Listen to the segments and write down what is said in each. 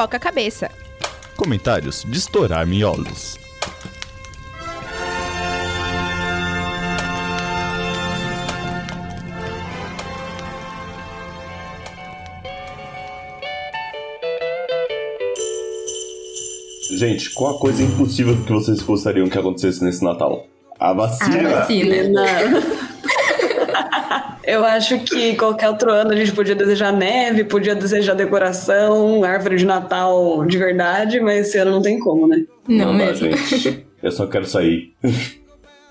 pipoca a cabeça. Comentários de estourar miolos. Gente, qual a coisa impossível que vocês gostariam que acontecesse nesse Natal? A vacina. A vacina. Eu acho que qualquer outro ano a gente podia desejar neve, podia desejar decoração, árvore de Natal de verdade, mas esse ano não tem como, né? Não, Não dá, mesmo. gente. Eu só quero sair.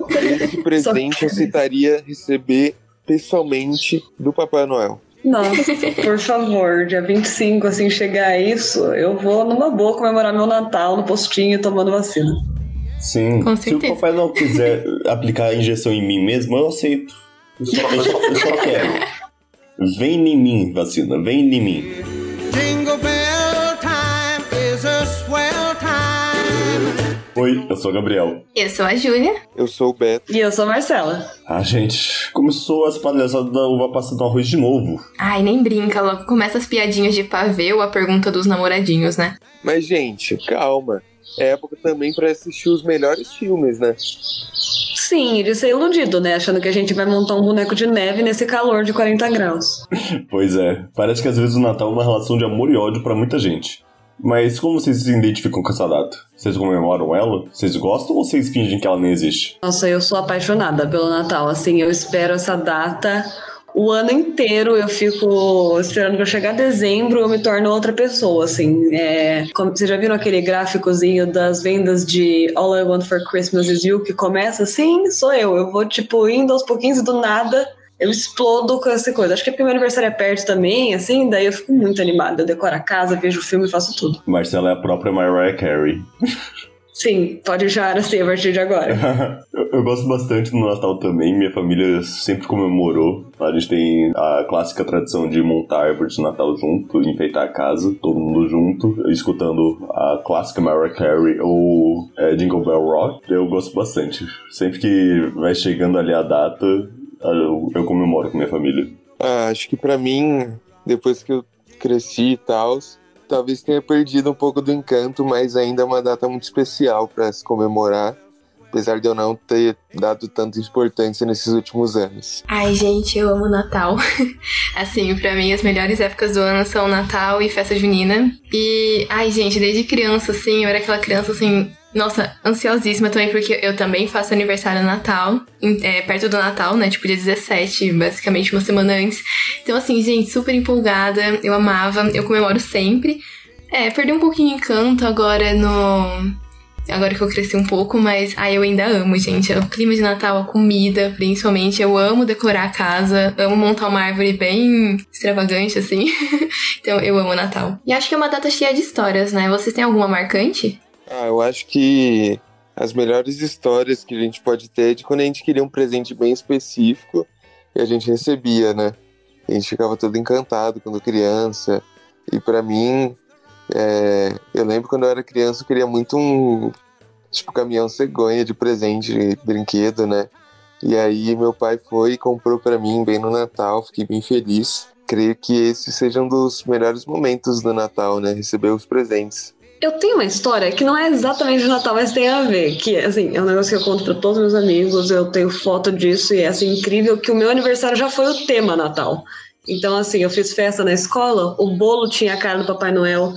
Esse presente eu aceitaria receber pessoalmente do Papai Noel. Nossa, por favor, dia 25, assim, chegar a isso, eu vou numa boa comemorar meu Natal no postinho tomando vacina. Sim. Com Se o papai não quiser aplicar a injeção em mim mesmo, eu aceito. Eu só, eu só- eu só quero. Vem em mim, vacina. Vem em mim. Jingle bell time is a swell time. Oi, eu sou o Gabriel. Eu sou a Júlia. Eu sou o Beto. E eu sou a Marcela. Ah, gente, começou as palhaçadas da uva passa no arroz de novo. Ai, nem brinca, logo começa as piadinhas de pavê ou a pergunta dos namoradinhos, né? Mas, gente, calma. É época também pra assistir os melhores filmes, né? Sim, de ser iludido, né? Achando que a gente vai montar um boneco de neve nesse calor de 40 graus. Pois é, parece que às vezes o Natal é uma relação de amor e ódio pra muita gente. Mas como vocês se identificam com essa data? Vocês comemoram ela? Vocês gostam ou vocês fingem que ela nem existe? Nossa, eu sou apaixonada pelo Natal. Assim, eu espero essa data o ano inteiro. Eu fico esperando pra chegar dezembro, eu me torno outra pessoa. Assim, é, como, vocês já viram aquele gráficozinho das vendas de All I Want for Christmas Is You que começa assim? Sou eu. Eu vou tipo indo aos pouquinhos e do nada. Eu explodo com essa coisa. Acho que é porque meu aniversário é perto também, assim, daí eu fico muito animada. Eu decoro a casa, vejo o filme e faço tudo. Marcela é a própria Mariah Carey. Sim, pode já assim a partir de agora. eu, eu gosto bastante do Natal também, minha família sempre comemorou. A gente tem a clássica tradição de montar árvore de Natal junto, enfeitar a casa, todo mundo junto, escutando a clássica Mariah Carey ou é, Jingle Bell Rock. Eu gosto bastante. Sempre que vai chegando ali a data, eu, eu comemoro com minha família. Ah, acho que pra mim, depois que eu cresci e tal, talvez tenha perdido um pouco do encanto, mas ainda é uma data muito especial pra se comemorar. Apesar de eu não ter dado tanta importância nesses últimos anos. Ai, gente, eu amo Natal. assim, pra mim, as melhores épocas do ano são Natal e festa junina. E, ai, gente, desde criança, assim, eu era aquela criança, assim, nossa, ansiosíssima também, porque eu também faço aniversário no Natal, é, perto do Natal, né? Tipo, dia 17, basicamente uma semana antes. Então, assim, gente, super empolgada, eu amava, eu comemoro sempre. É, perdi um pouquinho o encanto agora no. Agora que eu cresci um pouco, mas ai, eu ainda amo, gente. O clima de Natal, a comida, principalmente. Eu amo decorar a casa, amo montar uma árvore bem extravagante, assim. então eu amo Natal. E acho que é uma data cheia de histórias, né? Vocês têm alguma marcante? Ah, eu acho que as melhores histórias que a gente pode ter é de quando a gente queria um presente bem específico e a gente recebia, né? A gente ficava todo encantado quando criança. E pra mim, é, eu lembro quando eu era criança, eu queria muito um tipo caminhão cegonha de presente, de brinquedo, né? E aí meu pai foi e comprou pra mim bem no Natal, fiquei bem feliz. Creio que esse seja um dos melhores momentos do Natal, né? Receber os presentes. Eu tenho uma história que não é exatamente de Natal, mas tem a ver. Que, assim, é um negócio que eu conto pra todos meus amigos, eu tenho foto disso e é, assim, incrível que o meu aniversário já foi o tema Natal. Então, assim, eu fiz festa na escola, o bolo tinha a cara do Papai Noel,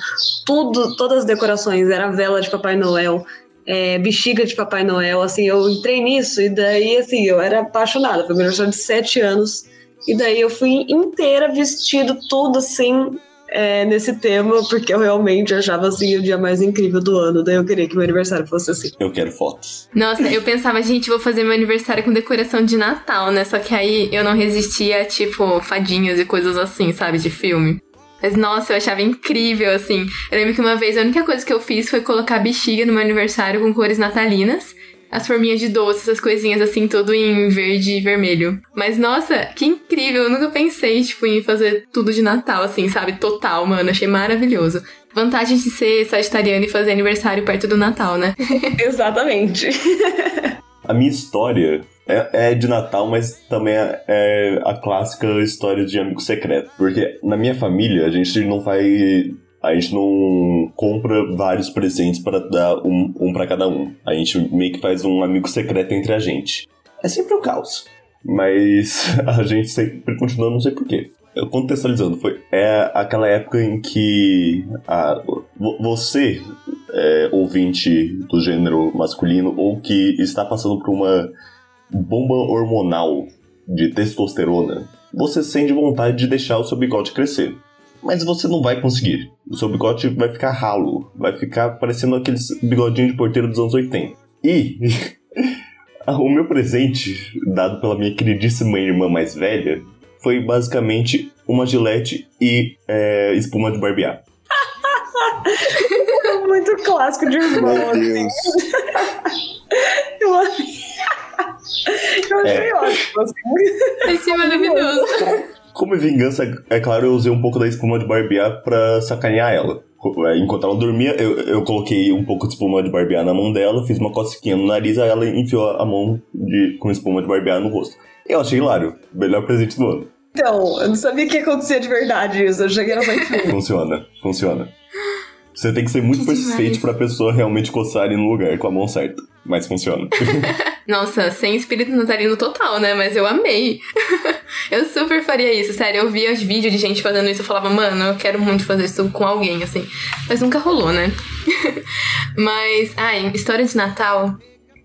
tudo, todas as decorações, era vela de Papai Noel, é, bexiga de Papai Noel, assim, eu entrei nisso e daí, assim, eu era apaixonada, foi meu aniversário de sete anos, e daí eu fui inteira vestido tudo, assim, é, nesse tema, porque eu realmente achava assim o dia mais incrível do ano. Daí eu queria que meu aniversário fosse assim. Eu quero fotos. Nossa, eu pensava, gente, vou fazer meu aniversário com decoração de Natal, né? Só que aí eu não resistia, tipo, fadinhas e coisas assim, sabe? De filme. Mas, nossa, eu achava incrível, assim. Eu lembro que uma vez a única coisa que eu fiz foi colocar bexiga no meu aniversário com cores natalinas. As forminhas de doce, essas coisinhas assim, tudo em verde e vermelho. Mas, nossa, que incrível! Eu nunca pensei, tipo, em fazer tudo de Natal, assim, sabe? Total, mano. Achei maravilhoso. Vantagem de ser sagitariano e fazer aniversário perto do Natal, né? Exatamente. A minha história é, é de Natal, mas também é, é a clássica história de amigo secreto. Porque na minha família, a gente não vai A gente não compra vários presentes para dar um, um para cada um. A gente meio que faz um amigo secreto entre a gente. É sempre um caos. Mas a gente sempre continua, não sei porquê. Eu contextualizando, foi é aquela época em que a, vo- você, é, ouvinte do gênero masculino, ou que está passando por uma bomba hormonal de testosterona, você sente vontade de deixar o seu bigode crescer. Mas você não vai conseguir. O seu bigode vai ficar ralo, vai ficar parecendo aqueles bigodinhos de porteiro dos anos 80. E o meu presente, dado pela minha queridíssima irmã mais velha, foi basicamente uma gilete e é, espuma de barbear. É muito clássico de irmão, Meu assim. Deus. Eu achei, eu achei ótimo, assim. Esse é maravilhoso. Como vingança, é claro, eu usei um pouco da espuma de barbear pra sacanear ela. É, Enquanto ela dormia, eu, eu coloquei um pouco de espuma de barbear na mão dela, fiz uma cosquinha no nariz, aí ela enfiou a mão de, com espuma de barbear no rosto. Eu achei hilário. Melhor presente do ano. Então, eu não sabia que acontecia de verdade isso. Eu cheguei na frente. Funciona, funciona. Você tem que ser muito Que persistente demais. pra pessoa realmente coçar ali no lugar com a mão certa. Mas funciona. Nossa, sem espírito natalino total, né? Mas eu amei. eu super faria isso, sério. Eu via os vídeos de gente fazendo isso. Eu falava, mano, eu quero muito fazer isso com alguém, assim. Mas nunca rolou, né? mas, ai, história de Natal.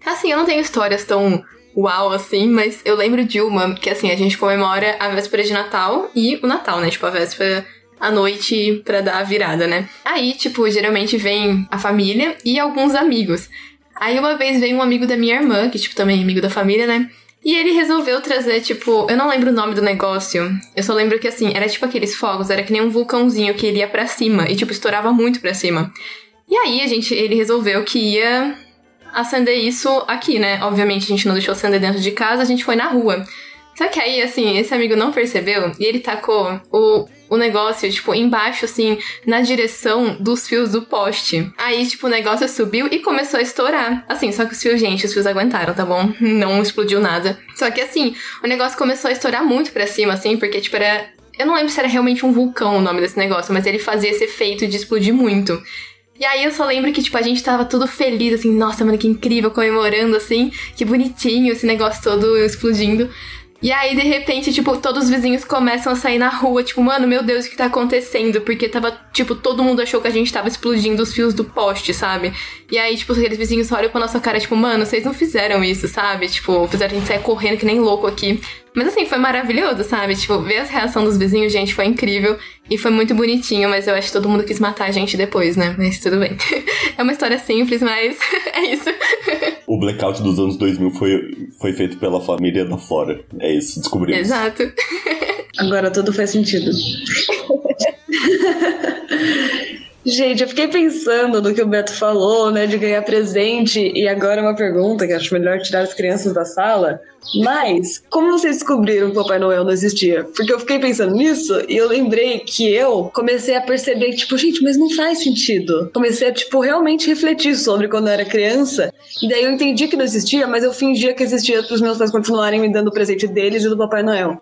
Assim, eu não tenho histórias tão uau assim, mas eu lembro de uma que, assim, a gente comemora a véspera de Natal e o Natal, né? Tipo, a véspera à noite pra dar a virada, né? Aí, tipo, geralmente vem a família e alguns amigos. Aí uma vez veio um amigo da minha irmã, que, tipo, também é amigo da família, né? E ele resolveu trazer, tipo, eu não lembro o nome do negócio. Eu só lembro que, assim, era tipo aqueles fogos, era que nem um vulcãozinho que ele ia pra cima e, tipo, estourava muito pra cima. E aí a gente, ele resolveu que ia acender isso aqui, né? Obviamente a gente não deixou acender dentro de casa, a gente foi na rua. Só que aí, assim, esse amigo não percebeu e ele tacou o, o negócio, tipo, embaixo, assim, na direção dos fios do poste. Aí, tipo, o negócio subiu e começou a estourar. Assim, só que os fios, gente, os fios aguentaram, tá bom? Não explodiu nada. Só que, assim, o negócio começou a estourar muito pra cima, assim, porque, tipo, era. Eu não lembro se era realmente um vulcão o nome desse negócio, mas ele fazia esse efeito de explodir muito. E aí eu só lembro que, tipo, a gente tava tudo feliz, assim, nossa, mano, que incrível, comemorando, assim, que bonitinho esse negócio todo explodindo. E aí, de repente, tipo, todos os vizinhos começam a sair na rua, tipo, mano, meu Deus, o que tá acontecendo? Porque tava, tipo, todo mundo achou que a gente tava explodindo os fios do poste, sabe? E aí, tipo, aqueles vizinhos olham pra nossa cara, tipo, mano, vocês não fizeram isso, sabe? Tipo, fizeram a gente sair correndo que nem louco aqui. Mas assim, foi maravilhoso, sabe? Tipo, ver a reação dos vizinhos, gente, foi incrível. E foi muito bonitinho, mas eu acho que todo mundo quis matar a gente depois, né? Mas tudo bem. é uma história simples, mas é isso. O blackout dos anos 2000 foi, foi feito pela família da Flora. É isso, descobrimos. Exato. Agora tudo faz sentido. Gente, eu fiquei pensando no que o Beto falou, né, de ganhar presente, e agora uma pergunta que acho melhor tirar as crianças da sala. Mas, como vocês descobriram que o Papai Noel não existia? Porque eu fiquei pensando nisso e eu lembrei que eu comecei a perceber tipo, gente, mas não faz sentido. Comecei a, tipo, realmente refletir sobre quando eu era criança, e daí eu entendi que não existia, mas eu fingia que existia para os meus pais continuarem me dando o presente deles e do Papai Noel.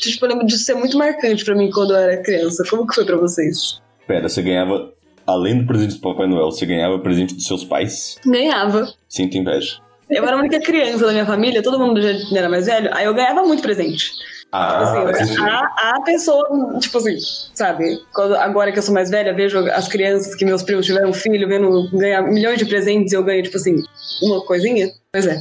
Tipo, eu lembro disso ser muito marcante pra mim quando eu era criança. Como que foi pra vocês? Pera, você ganhava, além do presente do Papai Noel, você ganhava presente dos seus pais? Ganhava. Sinto inveja. Eu era a única criança da minha família, todo mundo já era mais velho, aí eu ganhava muito presente. Ah, Assim, era sentido. a, a pessoa, tipo assim, sabe? Quando- agora que eu sou mais velha, vejo as crianças que meus primos tiveram filho, vendo ganhar milhões de presentes e eu ganho, tipo assim, uma coisinha. Pois é.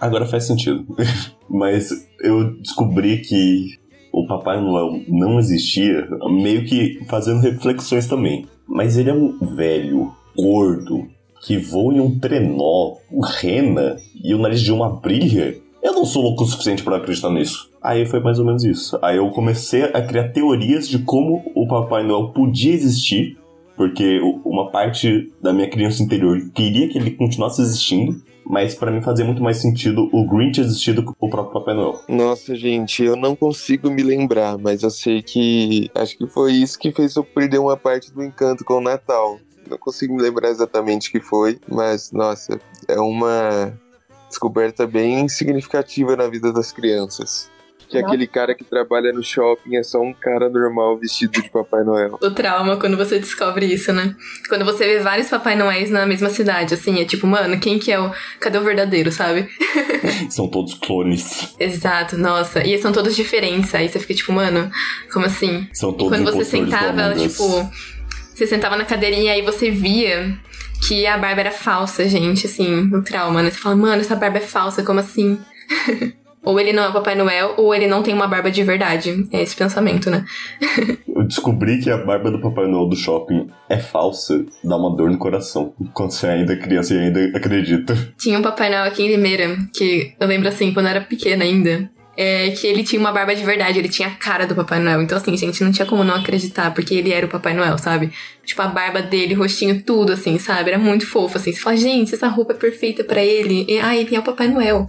Agora faz sentido. Mas eu descobri que o Papai Noel não existia, meio que fazendo reflexões também. Mas ele é um velho, gordo, que voa em um trenó, um rena, e o nariz de uma brilha. Eu não sou louco o suficiente pra acreditar nisso. Aí foi mais ou menos isso. Aí eu comecei a criar teorias de como o Papai Noel podia existir, porque uma parte da minha criança interior queria que ele continuasse existindo, mas pra mim fazia muito mais sentido o Grinch existir do que o próprio Papai Noel. Nossa, gente, eu não consigo me lembrar, mas eu sei que acho que foi isso que fez eu perder uma parte do encanto com o Natal. Não consigo me lembrar exatamente o que foi, mas nossa, é uma descoberta bem significativa na vida das crianças. Que aquele cara que trabalha no shopping é só um cara normal vestido de Papai Noel. O trauma quando você descobre isso, né? Quando você vê vários Papai Noéis na mesma cidade, assim, é tipo, mano, quem que é o. Cadê o verdadeiro, sabe? São todos clones. Exato, nossa. E são todos diferentes. Aí você fica tipo, mano, como assim? São E todos quando você sentava, ela, tipo, você sentava na cadeirinha e aí você via que a barba era falsa, gente, assim, o trauma, né? Você fala, mano, essa barba é falsa, como assim? ou ele não é o Papai Noel, ou ele não tem uma barba de verdade. É esse pensamento, né? Eu descobri que a barba do Papai Noel do shopping é falsa, dá uma dor no coração. Quando você ainda é criança e ainda acredita. Tinha um Papai Noel aqui em Limeira, que eu lembro assim, quando eu era pequena ainda. É que ele tinha uma barba de verdade, ele tinha a cara do Papai Noel. Então, assim, gente, não tinha como não acreditar, porque ele era o Papai Noel, sabe? Tipo, a barba dele, o rostinho, tudo, assim, sabe? Era muito fofo, assim. Você fala, gente, essa roupa é perfeita pra ele. E, ah, ele é o Papai Noel.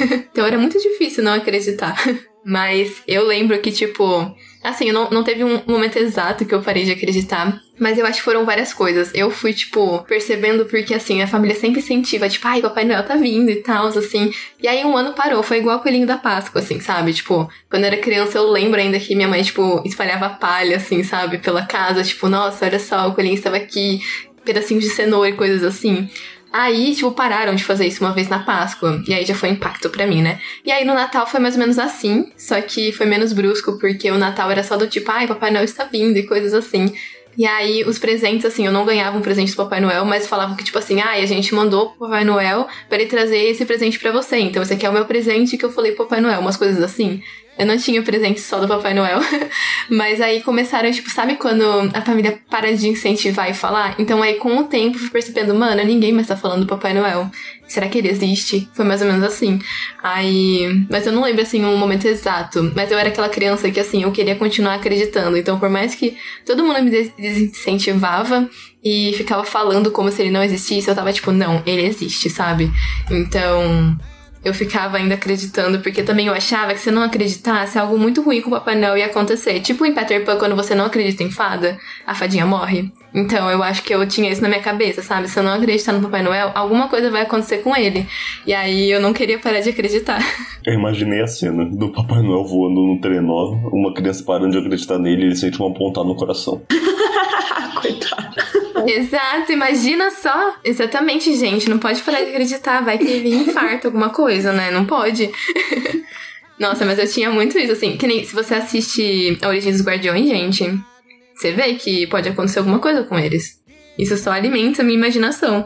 Então era muito difícil não acreditar. Mas eu lembro que, tipo, assim, não, não teve um momento exato que eu parei de acreditar. Mas eu acho que foram várias coisas. Eu fui, tipo, percebendo porque, assim, a família sempre incentiva, tipo, ai, Papai Noel tá vindo e tal, assim. E aí um ano parou, foi igual o Coelhinho da Páscoa, assim, sabe? Tipo, quando eu era criança eu lembro ainda que minha mãe, tipo, espalhava palha, assim, sabe? Pela casa, tipo, nossa, olha só, o Coelhinho estava aqui, pedacinhos de cenoura e coisas assim. Aí, tipo, pararam de fazer isso uma vez na Páscoa. E aí já foi um impacto pra mim, né? E aí no Natal foi mais ou menos assim. Só que foi menos brusco, porque o Natal era só do tipo, ai, Papai Noel está vindo e coisas assim. E aí, os presentes, assim, eu não ganhava um presente do Papai Noel, mas falavam que, tipo assim, ai, a gente mandou pro Papai Noel pra ele trazer esse presente pra você. Então, esse aqui é o meu presente que eu falei pro Papai Noel, umas coisas assim. Eu não tinha presente só do Papai Noel. Mas aí começaram, tipo, sabe quando a família para de incentivar e falar? Então aí com o tempo fui percebendo, mano, ninguém mais tá falando do Papai Noel. Será que ele existe? Foi mais ou menos assim. Aí. Mas eu não lembro assim um momento exato. Mas eu era aquela criança que, assim, eu queria continuar acreditando. Então, por mais que todo mundo me des- desincentivava e ficava falando como se ele não existisse, eu tava tipo, não, ele existe, sabe? Então eu ficava ainda acreditando, porque também eu achava que se eu não acreditasse, algo muito ruim com o Papai Noel ia acontecer. Tipo em Peter Pan, quando você não acredita em fada, a fadinha morre. Então eu acho que eu tinha isso na minha cabeça, sabe? Se eu não acreditar no Papai Noel, alguma coisa vai acontecer com ele. E aí eu não queria parar de acreditar. Eu imaginei a cena do Papai Noel voando no trenó, uma criança parando de acreditar nele e ele sente uma pontada no coração. Coitado. Exato, imagina só. Exatamente, gente. Não pode parar de acreditar. Vai ter vir infarto, alguma coisa, né? Não pode. Nossa, mas eu tinha muito isso, assim. Que nem se você assiste A Origem dos Guardiões, gente, você vê que pode acontecer alguma coisa com eles. Isso só alimenta a minha imaginação.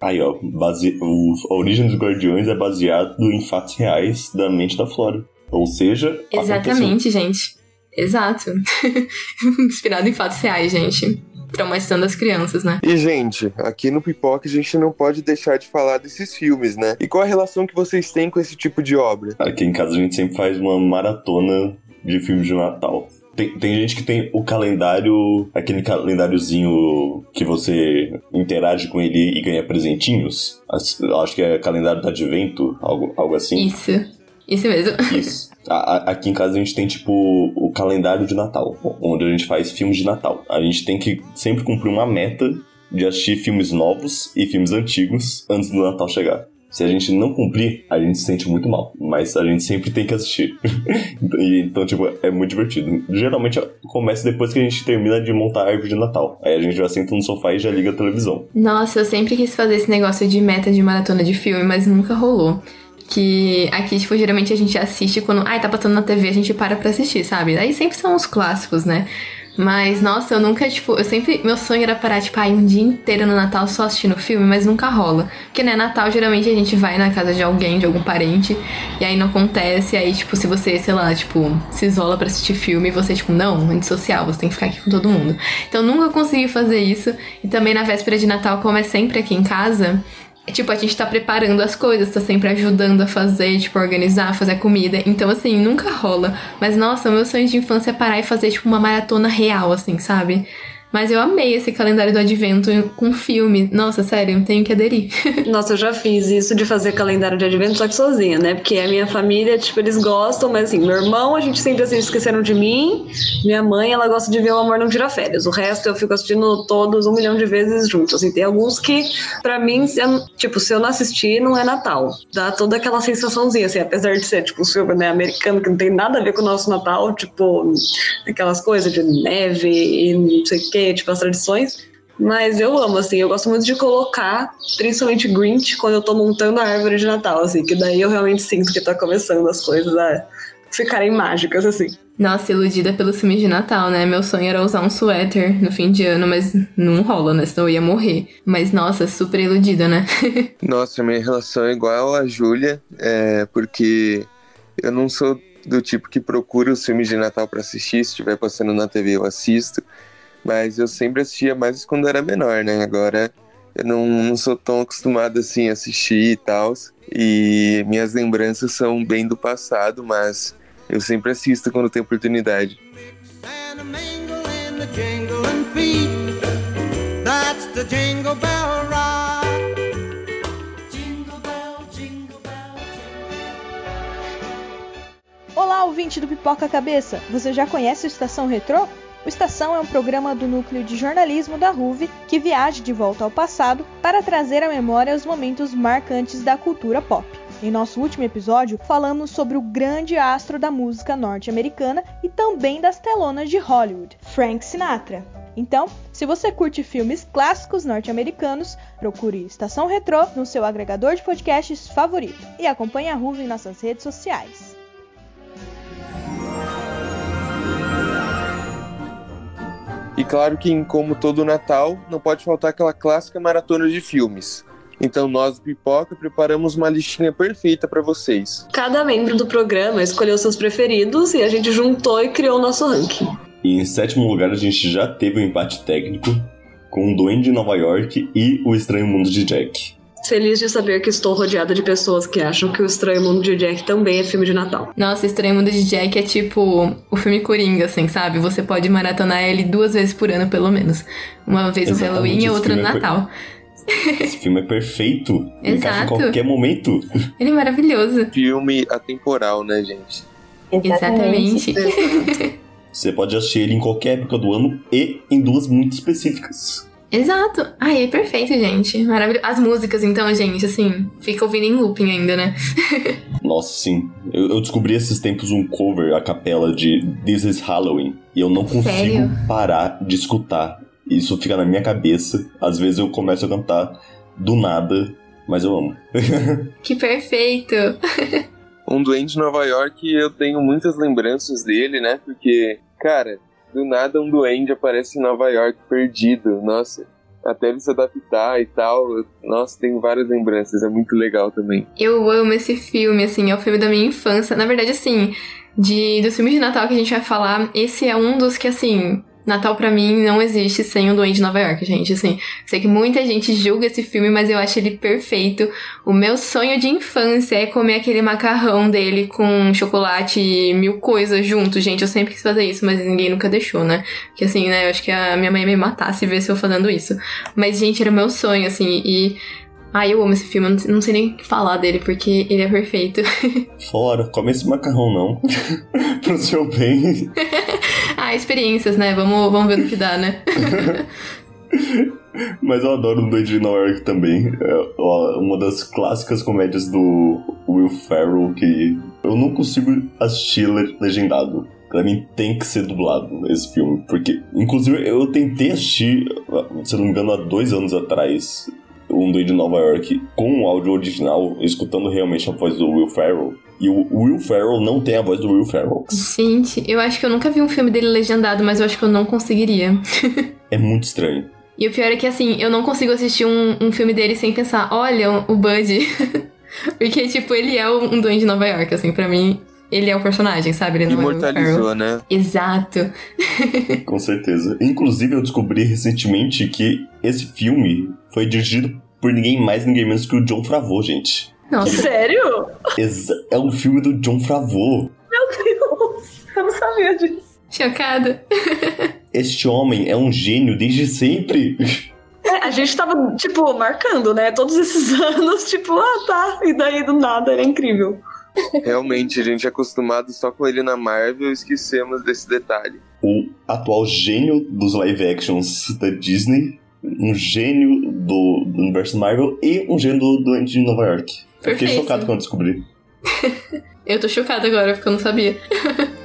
Aí, ó, base... o... a origem dos Guardiões é baseado em fatos reais da mente da Flora. Ou seja, aconteceu. Exatamente, gente. Exato. Inspirado em fatos reais, gente. Traumatizando as crianças, né? E, gente, aqui no Pipoca a gente não pode deixar de falar desses filmes, né? E qual a relação que vocês têm com esse tipo de obra? Aqui em casa a gente sempre faz uma maratona de filmes de Natal. Tem, tem gente que tem o calendário, aquele calendáriozinho que você interage com ele e ganha presentinhos. Acho que é calendário do advento, algo, algo assim. Isso. Isso mesmo. Isso. A- a- aqui em casa a gente tem, tipo, o calendário de Natal, onde a gente faz filmes de Natal. A gente tem que sempre cumprir uma meta de assistir filmes novos e filmes antigos antes do Natal chegar. Se a gente não cumprir, a gente se sente muito mal. Mas a gente sempre tem que assistir. Então, tipo, é muito divertido. Geralmente começa depois que a gente termina de montar a árvore de Natal. Aí a gente já senta no sofá e já liga a televisão. Nossa, eu sempre quis fazer esse negócio de meta de maratona de filme, mas nunca rolou. Que aqui, tipo, geralmente a gente assiste quando. Ai, tá passando na TV, a gente para pra assistir, sabe? Aí sempre são os clássicos, né? Mas, nossa, eu nunca, tipo, eu sempre. Meu sonho era parar, tipo, ai, um dia inteiro no Natal só assistindo filme, mas nunca rola. Porque, né, Natal geralmente a gente vai na casa de alguém, de algum parente, e aí não acontece. Aí, tipo, se você, sei lá, tipo, se isola pra assistir filme, você, tipo, não, antissocial, você tem que ficar aqui com todo mundo. Então nunca consegui fazer isso. E também na véspera de Natal, como é sempre aqui em casa, Tipo, a gente tá preparando as coisas, tá sempre ajudando a fazer, tipo, organizar, fazer comida. Então, assim, nunca rola. Mas, nossa, meu sonho de infância é parar e fazer, tipo, uma maratona real, assim, sabe? Mas eu amei esse calendário do advento com filme. Nossa, sério, tenho que aderir. Nossa, eu já fiz isso de fazer calendário de advento, só que sozinha, né? Porque a minha família, tipo, eles gostam, mas assim, meu irmão, a gente sempre assim, esqueceram de mim. Minha mãe, ela gosta de ver o Amor Não Tira Férias. O resto eu fico assistindo todos um milhão de vezes juntos. Assim, tem alguns que, pra mim, eu- tipo, se eu não assistir, não é Natal. Dá toda aquela sensaçãozinha, assim, apesar de ser, tipo, um filme né, americano que não tem nada a ver com o nosso Natal, tipo, aquelas coisas de neve e não sei o que, tipo, as tradições. Mas eu amo, assim, eu gosto muito de colocar, principalmente Grinch, quando eu tô montando a árvore de Natal, assim, que daí eu realmente sinto que tá começando as coisas a ficarem mágicas, assim. Nossa, iludida pelos filmes de Natal, né? Meu sonho era usar um suéter no fim de ano, mas não rola, né? Senão eu ia morrer. Mas, nossa, super iludida, né? Nossa, minha relação é igual a Júlia, é, porque eu não sou do tipo que procura os filmes de Natal pra assistir, se estiver passando na TV eu assisto, mas eu sempre assistia mais quando era menor, né? Agora eu não, não sou tão acostumado assim a assistir e tal, e minhas lembranças são bem do passado, mas eu sempre assisto quando tenho oportunidade. a. Olá, ouvinte do Pipoca Cabeça! Você já conhece o Estação Retrô? O Estação é um programa do núcleo de jornalismo da RUV que viaja de volta ao passado para trazer à memória os momentos marcantes da cultura pop. Em nosso último episódio, falamos sobre o grande astro da música norte-americana e também das telonas de Hollywood, Frank Sinatra. Então, se você curte filmes clássicos norte-americanos, procure Estação Retrô no seu agregador de podcasts favorito e acompanhe a RUV em nossas redes sociais. E claro que, como todo Natal, não pode faltar aquela clássica maratona de filmes. Então nós do Pipoca preparamos uma listinha perfeita para vocês. Cada membro do programa escolheu seus preferidos e a gente juntou e criou o nosso ranking. E em sétimo lugar, a gente já teve um empate técnico com o Duende de Nova York e o Estranho Mundo de Jack. Feliz de saber que estou rodeada de pessoas que acham que o Estranho Mundo de Jack também é filme de Natal. Nossa, Estranho Mundo de Jack é tipo o filme Coringa, assim, sabe? Você pode maratonar ele duas vezes por ano, pelo menos. Uma vez no Exatamente, Halloween e outra no é Natal. Esse filme é perfeito. Encaixa em Exato. qualquer momento. Ele é maravilhoso. Filme atemporal, né, gente? Exatamente. Você pode assistir ele em qualquer época do ano e em duas muito específicas. Exato. Ai, é perfeito, gente. Maravilhoso. As músicas, então, gente, assim, fica ouvindo em looping ainda, né? Nossa, sim. Eu, eu descobri esses tempos um cover, a capela de This is Halloween. E eu não consigo Sério? parar de escutar. Isso fica na minha cabeça. Às vezes eu começo a cantar do nada, mas eu amo. Que perfeito. Um Duende de Nova York, eu tenho muitas lembranças dele, né? Porque, cara, do nada um duende aparece em Nova York perdido. Nossa, até ele se adaptar e tal. Nossa, tenho várias lembranças, é muito legal também. Eu amo esse filme, assim, é o filme da minha infância. Na verdade, assim, de, dos filmes de Natal que a gente vai falar, esse é um dos que, assim, Natal pra mim não existe sem o Duende de Nova York, gente. Assim, sei que muita gente julga esse filme, mas eu acho ele perfeito. O meu sonho de infância é comer aquele macarrão dele com chocolate e mil coisas junto, gente. Eu sempre quis fazer isso, mas ninguém nunca deixou, né? Porque assim, né, eu acho que a minha mãe ia me matar se visse eu fazendo isso. Mas, gente, era o meu sonho, assim, e. Ai, eu amo esse filme, eu não- sei nem o que falar dele, porque ele é perfeito. Fora, come esse macarrão não. Pro seu bem. ah, experiências, né? Vamos, vamos ver no que dá, né? Mas eu adoro o Duende de Nova York também. É uma das clássicas comédias do Will Ferrell que eu não consigo assistir le- legendado. Pra mim tem que ser dublado esse filme. Porque, inclusive, eu tentei assistir, se não me engano, há dois anos atrás, um Duende de Nova York com o áudio original, escutando realmente a voz do Will Ferrell. E o Will Ferrell não tem a voz do Will Ferrell. Gente, eu acho que eu nunca vi um filme dele legendado, mas eu acho que eu não conseguiria. É muito estranho. E o pior é que, assim, eu não consigo assistir um, um filme dele sem pensar, olha, o Bud. Porque, tipo, ele é um duende de Nova York, assim, pra mim, ele é o personagem, sabe? Ele não é. Imortalizou, né? Exato. Com certeza. Inclusive, eu descobri recentemente que esse filme foi dirigido por ninguém mais, ninguém menos que o John Favreau, gente. Nossa, Sério? Exa- É um filme do John Favreau. Meu Deus, eu não sabia disso. chocada. este homem é um gênio desde sempre. É, a gente tava, tipo, marcando, né? Todos esses anos, tipo, ah, tá. E daí do nada, era incrível. Realmente, a gente é acostumado só com ele na Marvel e esquecemos desse detalhe. O atual gênio dos live actions da Disney, um gênio do, do universo Marvel e um gênio do Doente de Nova York. Eu fiquei Perfeito. chocado quando descobri. Eu tô chocada agora, porque eu não sabia.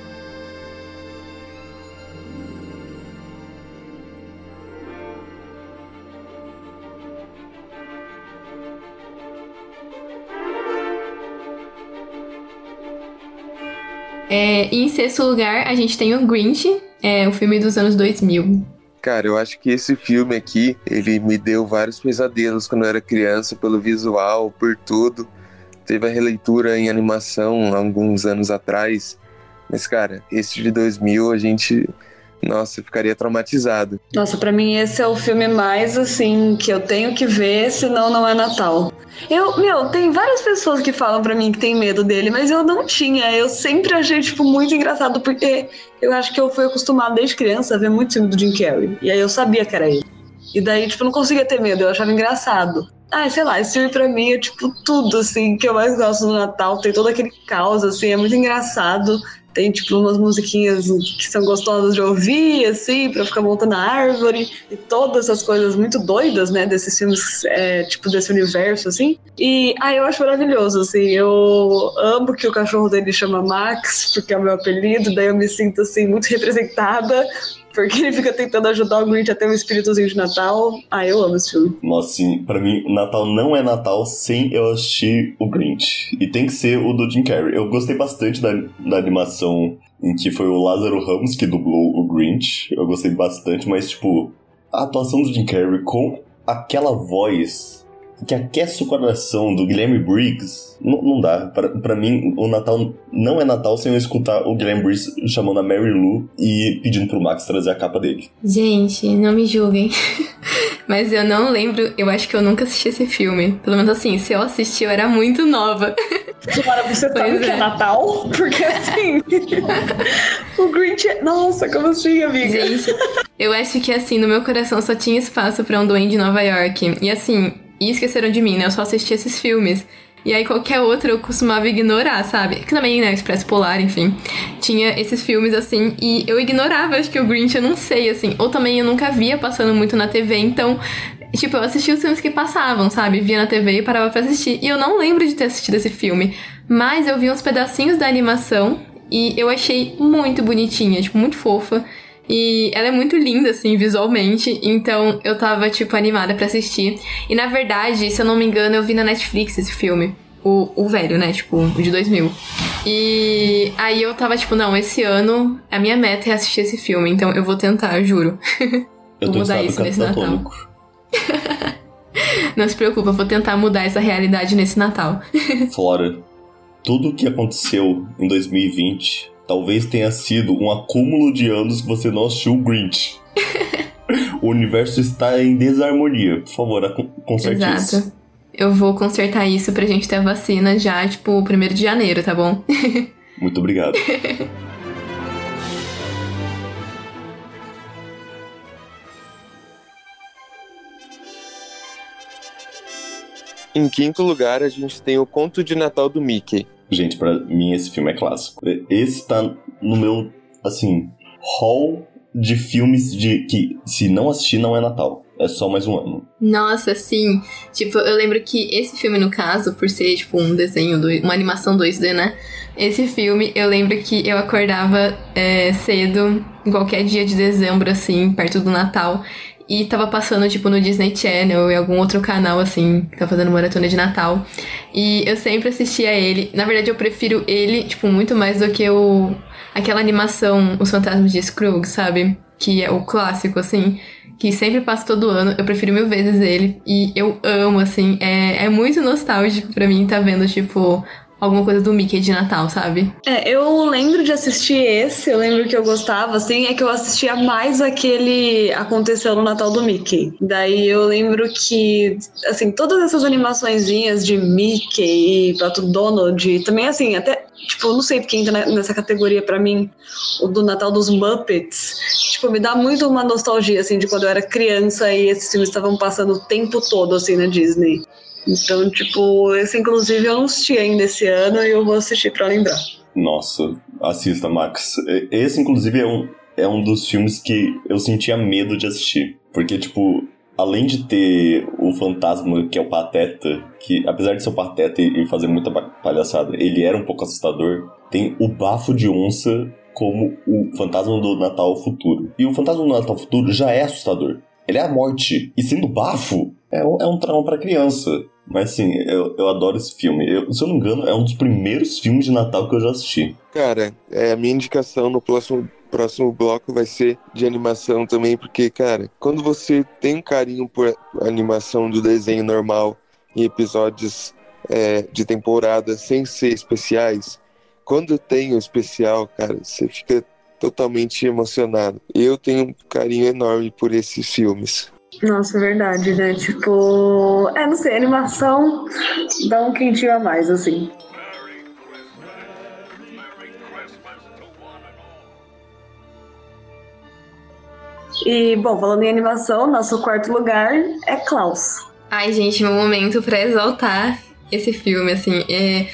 É, e em sexto lugar, a gente tem o Grinch, é um filme dos anos 2000. Cara, eu acho que esse filme aqui, ele me deu vários pesadelos quando eu era criança, pelo visual, por tudo. Teve a releitura em animação alguns anos atrás. Mas, cara, esse de 2000 a gente. Nossa, eu ficaria traumatizado. Nossa, pra mim esse é o filme mais assim que eu tenho que ver, senão não é Natal. Eu, meu, tem várias pessoas que falam pra mim que tem medo dele, mas eu não tinha. Eu sempre achei tipo muito engraçado porque eu acho que eu fui acostumada desde criança a ver muito filme do Jim Carrey. E aí eu sabia que era ele. E daí, tipo, não conseguia ter medo, eu achava engraçado. Ah, sei lá, esse filme pra mim é tipo tudo, assim, que eu mais gosto do Natal. Tem todo aquele caos, assim, é muito engraçado. Tem, tipo, umas musiquinhas que são gostosas de ouvir, assim, pra ficar montando a árvore. E todas essas coisas muito doidas, né, desses filmes, é, tipo, desse universo, assim. E, ah, eu acho maravilhoso, assim. Eu amo que o cachorro dele chama Max, porque é o meu apelido. Daí eu me sinto, assim, muito representada. Porque ele fica tentando ajudar o Grinch a ter um espíritozinho de Natal. Ah, eu amo esse filme. Nossa, assim, pra mim, Natal não é Natal sem eu assistir o Grinch. E tem que ser o do Jim Carrey. Eu gostei bastante da, da animação em que foi o Lázaro Ramos que dublou o Grinch. Eu gostei bastante, mas, tipo, a atuação do Jim Carrey com aquela voz que aquece o coração do Guilherme Briggs, não, não dá. Pra, pra mim, o Natal não é Natal sem eu escutar o Guilherme Briggs chamando a Mary Lou e pedindo pro Max trazer a capa dele. Gente, não me julguem. Mas eu não lembro, eu acho que eu nunca assisti esse filme. Pelo menos assim, se eu assisti, eu era muito nova. Agora você sabe Pois que é é. Natal? Porque assim. o Grinch é. Nossa, como assim, amiga? Gente, eu acho que assim, no meu coração só tinha espaço pra um duende de Nova York. E assim, e esqueceram de mim, né? Eu só assisti esses filmes. E aí qualquer outro eu costumava ignorar, sabe? Que também, né, Expresso Polar, enfim. Tinha esses filmes assim, e eu ignorava, acho que o Grinch, eu não sei, assim. Ou também eu nunca via passando muito na TV, então. Tipo, eu assistia os filmes que passavam, sabe? Via na TV e parava pra assistir. E eu não lembro de ter assistido esse filme. Mas eu vi uns pedacinhos da animação e eu achei muito bonitinha, tipo, muito fofa. E ela é muito linda, assim, visualmente. Então eu tava, tipo, animada pra assistir. E na verdade, se eu não me engano, eu vi na Netflix esse filme. O, o velho, né? Tipo, o de 2000. E aí eu tava, tipo, não, esse ano a minha meta é assistir esse filme. Então eu vou tentar, juro. Eu Vou mudar isso nesse Natal. Não se preocupa, eu vou tentar mudar essa realidade nesse Natal. Fora, tudo o que aconteceu em 2020 talvez tenha sido um acúmulo de anos que você não assistiu o Grinch. o universo está em desarmonia. Por favor, conserte isso. Exato. Eu vou consertar isso pra gente ter a vacina já, tipo, primeiro de janeiro, tá bom? Muito obrigado. Em quinto lugar, a gente tem o Conto de Natal do Mickey. Gente, pra mim esse filme é clássico. Esse tá no meu, assim, hall de filmes de que se não assistir não é Natal. É só mais um ano. Nossa, sim. Tipo, eu lembro que esse filme, no caso, por ser, tipo, um desenho, do, uma animação 2D, né? Esse filme, eu lembro que eu acordava é, cedo, qualquer dia de dezembro, assim, perto do Natal. E tava passando, tipo, no Disney Channel e algum outro canal, assim, que tá fazendo maratona de Natal. E eu sempre assistia ele. Na verdade, eu prefiro ele, tipo, muito mais do que o... Aquela animação, Os Fantasmas de Scrooge, sabe? Que é o clássico, assim que sempre passa todo ano. Eu prefiro mil vezes ele. E eu amo, assim. É, é muito nostálgico pra mim tá vendo, tipo, alguma coisa do Mickey de Natal, sabe? É, eu lembro de assistir esse, eu lembro que eu gostava, assim, é que eu assistia mais aquele Aconteceu no Natal do Mickey. Daí eu lembro que, assim, todas essas animaçõezinhas de Mickey e Pato Donald, também, assim, até, tipo, eu não sei quem entra ne- nessa categoria pra mim, o do Natal dos Muppets. tipo, me dá muito uma nostalgia, assim, de quando eu era criança e esses filmes estavam passando o tempo todo, assim, na Disney. Então, tipo, esse inclusive eu não assisti ainda esse ano e eu vou assistir pra lembrar. Nossa, assista, Max. Esse, inclusive, é um, é um dos filmes que eu sentia medo de assistir. Porque, tipo, além de ter o fantasma que é o Pateta, que apesar de ser o Pateta e fazer muita palhaçada, ele era um pouco assustador, tem o Bafo de Onça como o fantasma do Natal Futuro. E o fantasma do Natal Futuro já é assustador. Ele é a morte. E sendo bafo, é um, é um trauma para criança. Mas assim, eu, eu adoro esse filme. Eu, se eu não me engano, é um dos primeiros filmes de Natal que eu já assisti. Cara, é, a minha indicação no próximo, próximo bloco vai ser de animação também, porque, cara, quando você tem um carinho por animação do desenho normal em episódios é, de temporada sem ser especiais, quando tem o especial, cara, você fica totalmente emocionado. Eu tenho um carinho enorme por esses filmes. Nossa, é verdade, né? Tipo, é, não sei, animação dá um quentinho a mais, assim. E, bom, falando em animação, nosso quarto lugar é Klaus. Ai, gente, meu momento pra exaltar esse filme, assim, é.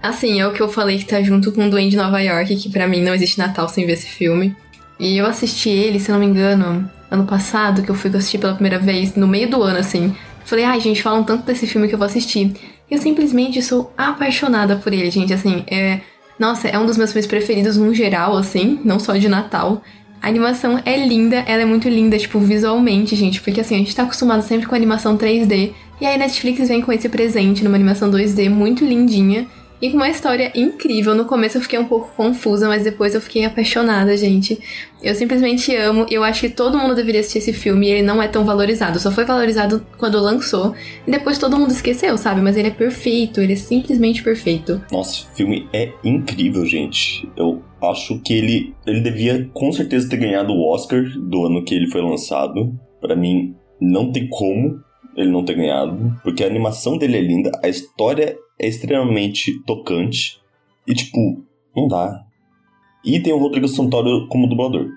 Assim, é o que eu falei que tá junto com o Duende de Nova York, que para mim não existe Natal sem ver esse filme. E eu assisti ele, se não me engano, ano passado, que eu fui assistir pela primeira vez, no meio do ano, assim. Falei, ai, gente, falam tanto desse filme que eu vou assistir. E eu simplesmente sou apaixonada por ele, gente. Assim, é. Nossa, é um dos meus filmes preferidos no geral, assim, não só de Natal. A animação é linda, ela é muito linda, tipo, visualmente, gente, porque assim, a gente tá acostumado sempre com animação 3D, e aí Netflix vem com esse presente numa animação 2D muito lindinha, e com uma história incrível. No começo eu fiquei um pouco confusa, mas depois eu fiquei apaixonada, gente. Eu simplesmente amo. Eu acho que todo mundo deveria assistir esse filme e ele não é tão valorizado. Só foi valorizado quando lançou. E depois todo mundo esqueceu, sabe? Mas ele é perfeito. Ele é simplesmente perfeito. Nossa, o filme é incrível, gente. Eu acho que ele, ele devia com certeza ter ganhado o Oscar do ano que ele foi lançado. Para mim, não tem como ele não ter ganhado, porque a animação dele é linda, a história é extremamente tocante e, tipo, não dá. E tem o Rodrigo Santoro como dublador,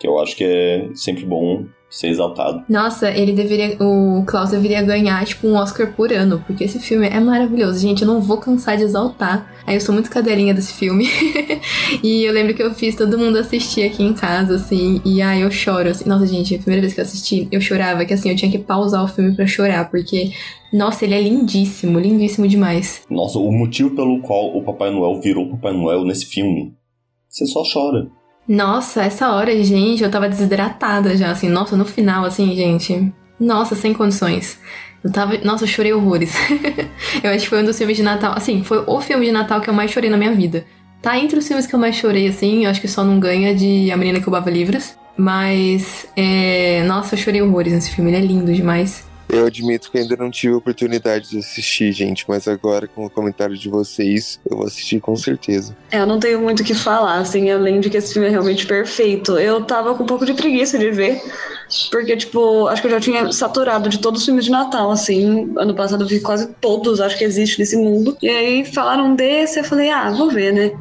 que eu acho que é sempre bom ser exaltado. Nossa, ele deveria. O Klaus deveria ganhar, tipo, um Oscar por ano, porque esse filme é maravilhoso. Gente, eu não vou cansar de exaltar. Aí eu sou muito cadelinha desse filme. e eu lembro que eu fiz todo mundo assistir aqui em casa, assim. E aí eu choro, assim. Nossa, gente, a primeira vez que eu assisti, eu chorava, que assim, eu tinha que pausar o filme para chorar, porque. Nossa, ele é lindíssimo, lindíssimo demais. Nossa, o motivo pelo qual o Papai Noel virou Papai Noel nesse filme, você só chora. Nossa, essa hora, gente, eu tava desidratada já, assim, nossa, no final, assim, gente. Nossa, sem condições. Eu tava. Nossa, eu chorei horrores. eu acho que foi um dos filmes de Natal. Assim, foi o filme de Natal que eu mais chorei na minha vida. Tá entre os filmes que eu mais chorei, assim, eu acho que só não ganha de A Menina que Roubava Livros. Mas, é... nossa, eu chorei horrores nesse filme, ele é lindo demais. Eu admito que ainda não tive a oportunidade de assistir, gente, mas agora, com o comentário de vocês, eu vou assistir com certeza. É, eu não tenho muito o que falar, assim, além de que esse filme é realmente perfeito. Eu tava com um pouco de preguiça de ver, porque, tipo, acho que eu já tinha saturado de todos os filmes de Natal, assim. Ano passado eu vi quase todos, acho que existe nesse mundo. E aí falaram desse, eu falei, ah, vou ver, né?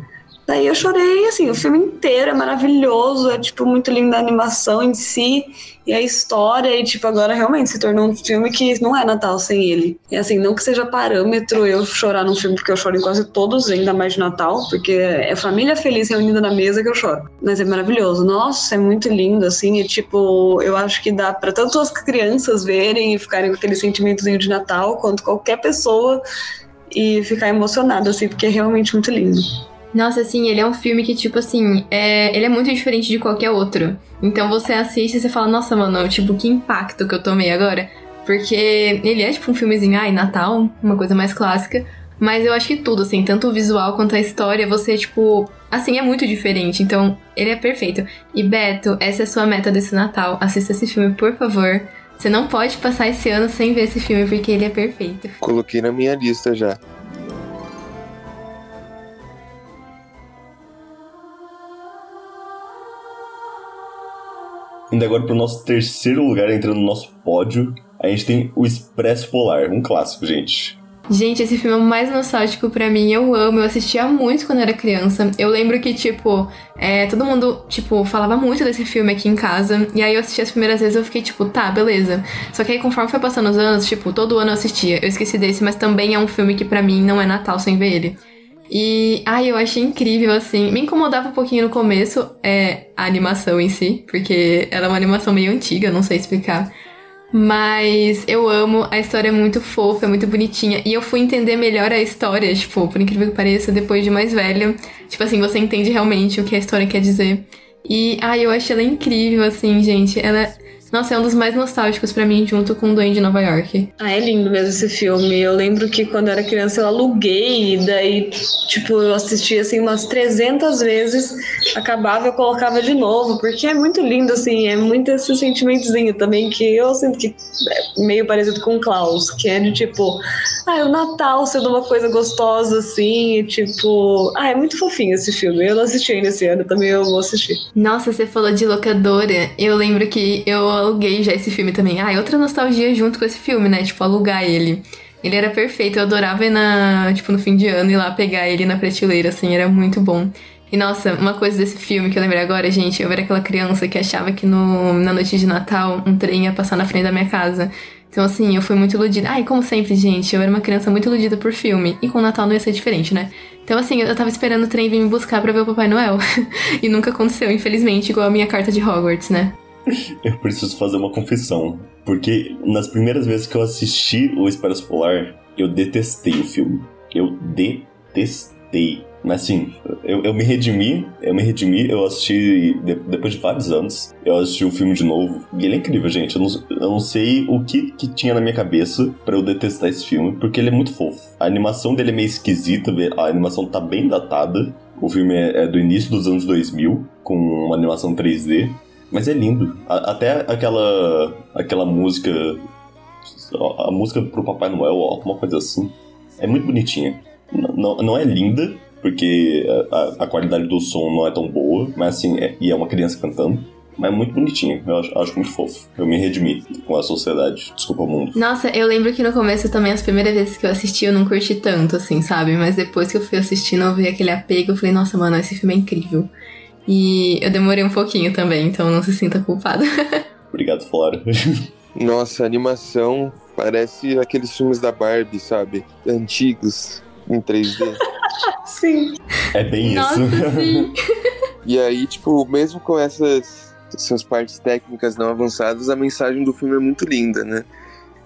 Daí eu chorei, assim, o filme inteiro é maravilhoso, é, tipo, muito linda a animação em si e a história, e, tipo, agora realmente se tornou um filme que não é Natal sem ele. E, assim, não que seja parâmetro eu chorar num filme, porque eu choro em quase todos, ainda mais de Natal, porque é família feliz reunida na mesa que eu choro. Mas é maravilhoso. Nossa, é muito lindo, assim, e, tipo, eu acho que dá para tanto as crianças verem e ficarem com aquele sentimentozinho de Natal, quanto qualquer pessoa e ficar emocionado, assim, porque é realmente muito lindo. Nossa, assim, ele é um filme que, tipo assim, é, ele é muito diferente de qualquer outro. Então você assiste e você fala, nossa, mano, tipo, que impacto que eu tomei agora. Porque ele é tipo um filmezinho, ai, Natal, uma coisa mais clássica. Mas eu acho que tudo, assim, tanto o visual quanto a história, você, tipo, assim, é muito diferente. Então, ele é perfeito. E Beto, essa é a sua meta desse Natal. Assista esse filme, por favor. Você não pode passar esse ano sem ver esse filme, porque ele é perfeito. Coloquei na minha lista já. Indo agora pro nosso terceiro lugar, entrando no nosso pódio, a gente tem o Expresso Polar, um clássico, gente. Gente, esse filme é o mais nostálgico pra mim. Eu amo, eu assistia muito quando era criança. Eu lembro que, tipo, é, todo mundo, tipo, falava muito desse filme aqui em casa. E aí eu assisti as primeiras vezes eu fiquei, tipo, tá, beleza. Só que aí conforme foi passando os anos, tipo, todo ano eu assistia. Eu esqueci desse, mas também é um filme que pra mim não é Natal sem ver ele. E, ai, eu achei incrível, assim. Me incomodava um pouquinho no começo, é, a animação em si, porque ela é uma animação meio antiga, não sei explicar. Mas eu amo, a história é muito fofa, é muito bonitinha. E eu fui entender melhor a história, tipo, por incrível que pareça, depois de mais velha. Tipo assim, você entende realmente o que a história quer dizer. E, ai, eu achei ela incrível, assim, gente. Ela, nossa, é um dos mais nostálgicos pra mim, junto com o Duende de Nova York. Ah, é lindo mesmo esse filme. Eu lembro que quando eu era criança eu aluguei, e daí, tipo, eu assistia assim umas 300 vezes, acabava e eu colocava de novo, porque é muito lindo, assim, é muito esse sentimentozinho também que eu sinto que é meio parecido com o Klaus, que é de tipo, ah, é o Natal sendo uma coisa gostosa, assim, e tipo, ah, é muito fofinho esse filme. Eu não assisti ainda esse ano, também eu vou assistir. Nossa, você falou de locadora. Eu lembro que eu aluguei já esse filme também. Ah, outra nostalgia junto com esse filme, né? Tipo, alugar ele. Ele era perfeito, eu adorava ir na, tipo, no fim de ano ir lá pegar ele na prateleira, assim, era muito bom. E nossa, uma coisa desse filme que eu lembrei agora, gente, eu era aquela criança que achava que no, na noite de Natal um trem ia passar na frente da minha casa. Então, assim, eu fui muito iludida. Ai, como sempre, gente, eu era uma criança muito iludida por filme. E com o Natal não ia ser diferente, né? Então, assim, eu tava esperando o trem vir me buscar pra ver o Papai Noel. e nunca aconteceu, infelizmente, igual a minha carta de Hogwarts, né? Eu preciso fazer uma confissão. Porque nas primeiras vezes que eu assisti o Expresso Polar, eu detestei o filme. Eu detestei. Mas assim, eu, eu me redimi, eu me redimi, eu assisti de- depois de vários anos, eu assisti o filme de novo. E ele é incrível, gente. Eu não, eu não sei o que, que tinha na minha cabeça pra eu detestar esse filme, porque ele é muito fofo. A animação dele é meio esquisita, a animação tá bem datada. O filme é, é do início dos anos 2000, com uma animação 3D. Mas é lindo. A- até aquela aquela música. A música pro Papai Noel, alguma coisa assim. É muito bonitinha. Não, não é linda, porque a, a qualidade do som não é tão boa, mas assim, é, e é uma criança cantando. Mas é muito bonitinha. Eu acho, acho muito fofo. Eu me redimi com a sociedade. Desculpa, mundo. Nossa, eu lembro que no começo também, as primeiras vezes que eu assisti, eu não curti tanto, assim, sabe? Mas depois que eu fui assistindo, eu vi aquele apego, eu falei, nossa, mano, esse filme é incrível. E eu demorei um pouquinho também, então não se sinta culpada. Obrigado, Flora. Nossa, a animação parece aqueles filmes da Barbie, sabe? Antigos, em 3D. Sim. É bem Nossa, isso. sim. E aí, tipo, mesmo com essas, essas partes técnicas não avançadas, a mensagem do filme é muito linda, né?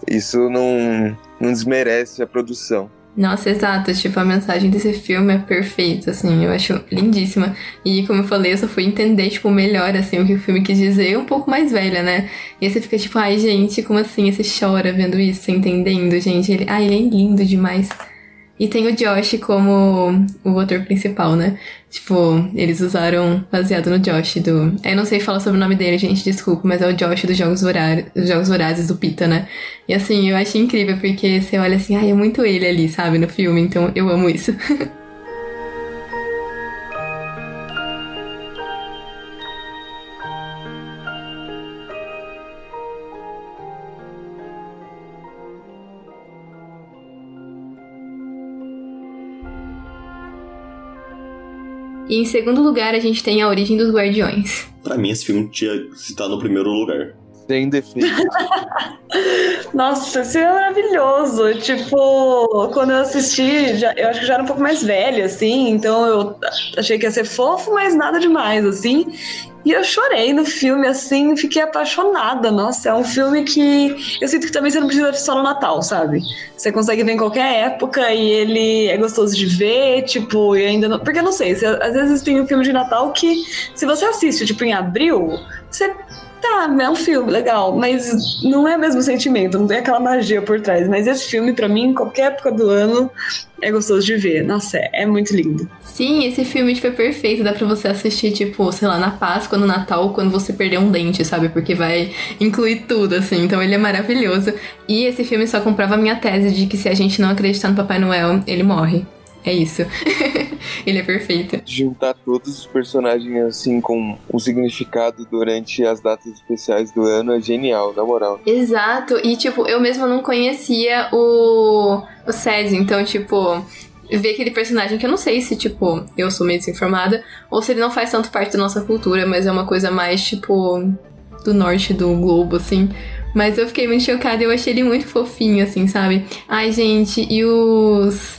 Isso não, não desmerece a produção. Nossa, exato. Tipo, a mensagem desse filme é perfeita, assim. Eu acho lindíssima. E como eu falei, eu só fui entender, tipo, melhor, assim, o que o filme quis dizer um pouco mais velha, né? E você fica tipo, ai, gente, como assim? Você chora vendo isso, entendendo, gente. Ele, ai, ele é lindo demais. E tem o Josh como o ator principal, né? Tipo, eles usaram baseado no Josh do. Eu não sei falar sobre o nome dele, gente, desculpa, mas é o Josh dos Jogos Vorazes, dos Jogos Vorazes do Pita, né? E assim, eu achei incrível, porque você olha assim, ai, é muito ele ali, sabe, no filme, então eu amo isso. E em segundo lugar, a gente tem a origem dos Guardiões. pra mim, esse filme tinha que estar no primeiro lugar. Sem defeito. Nossa, esse é maravilhoso. Tipo, quando eu assisti, já- eu acho que já era um pouco mais velha, assim, então eu achei que ia ser fofo, mas nada demais, assim. E eu chorei no filme, assim, fiquei apaixonada. Nossa, é um filme que eu sinto que também você não precisa só no Natal, sabe? Você consegue ver em qualquer época e ele é gostoso de ver, tipo, e ainda não. Porque eu não sei, você- às vezes tem um filme de Natal que, se você assiste, tipo, em abril, você Tá, é um filme legal, mas não é o mesmo sentimento, não tem aquela magia por trás. Mas esse filme, pra mim, em qualquer época do ano, é gostoso de ver. Nossa, é, é muito lindo. Sim, esse filme tipo, é perfeito. Dá pra você assistir, tipo, sei lá, na Páscoa, no Natal, quando você perder um dente, sabe? Porque vai incluir tudo, assim. Então ele é maravilhoso. E esse filme só comprova a minha tese de que se a gente não acreditar no Papai Noel, ele morre. É isso. ele é perfeito. Juntar todos os personagens assim com um significado durante as datas especiais do ano é genial, na moral. Exato. E, tipo, eu mesma não conhecia o, o Césio. Então, tipo, ver aquele personagem que eu não sei se, tipo, eu sou meio desinformada ou se ele não faz tanto parte da nossa cultura, mas é uma coisa mais, tipo, do norte do globo, assim. Mas eu fiquei muito chocada e eu achei ele muito fofinho, assim, sabe? Ai, gente, e os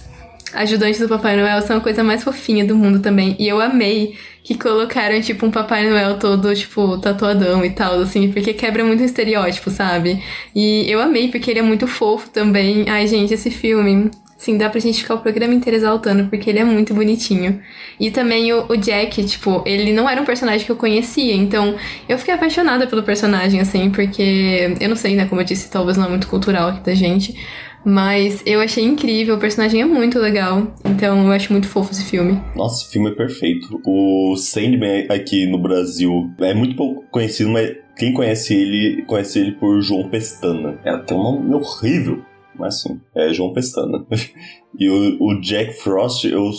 ajudantes do Papai Noel são a coisa mais fofinha do mundo também. E eu amei que colocaram, tipo, um Papai Noel todo, tipo, tatuadão e tal, assim, porque quebra muito o estereótipo, sabe? E eu amei, porque ele é muito fofo também. Ai, gente, esse filme. Sim, dá pra gente ficar o programa inteiro exaltando, porque ele é muito bonitinho. E também o, o Jack, tipo, ele não era um personagem que eu conhecia, então eu fiquei apaixonada pelo personagem, assim, porque eu não sei, né, como eu disse, talvez não é muito cultural aqui da gente, mas eu achei incrível, o personagem é muito legal, então eu acho muito fofo esse filme. Nossa, esse filme é perfeito. O Sandman aqui no Brasil é muito pouco conhecido, mas quem conhece ele, conhece ele por João Pestana. Ela tem um nome horrível, mas assim, é João Pestana. e o, o Jack Frost, eu.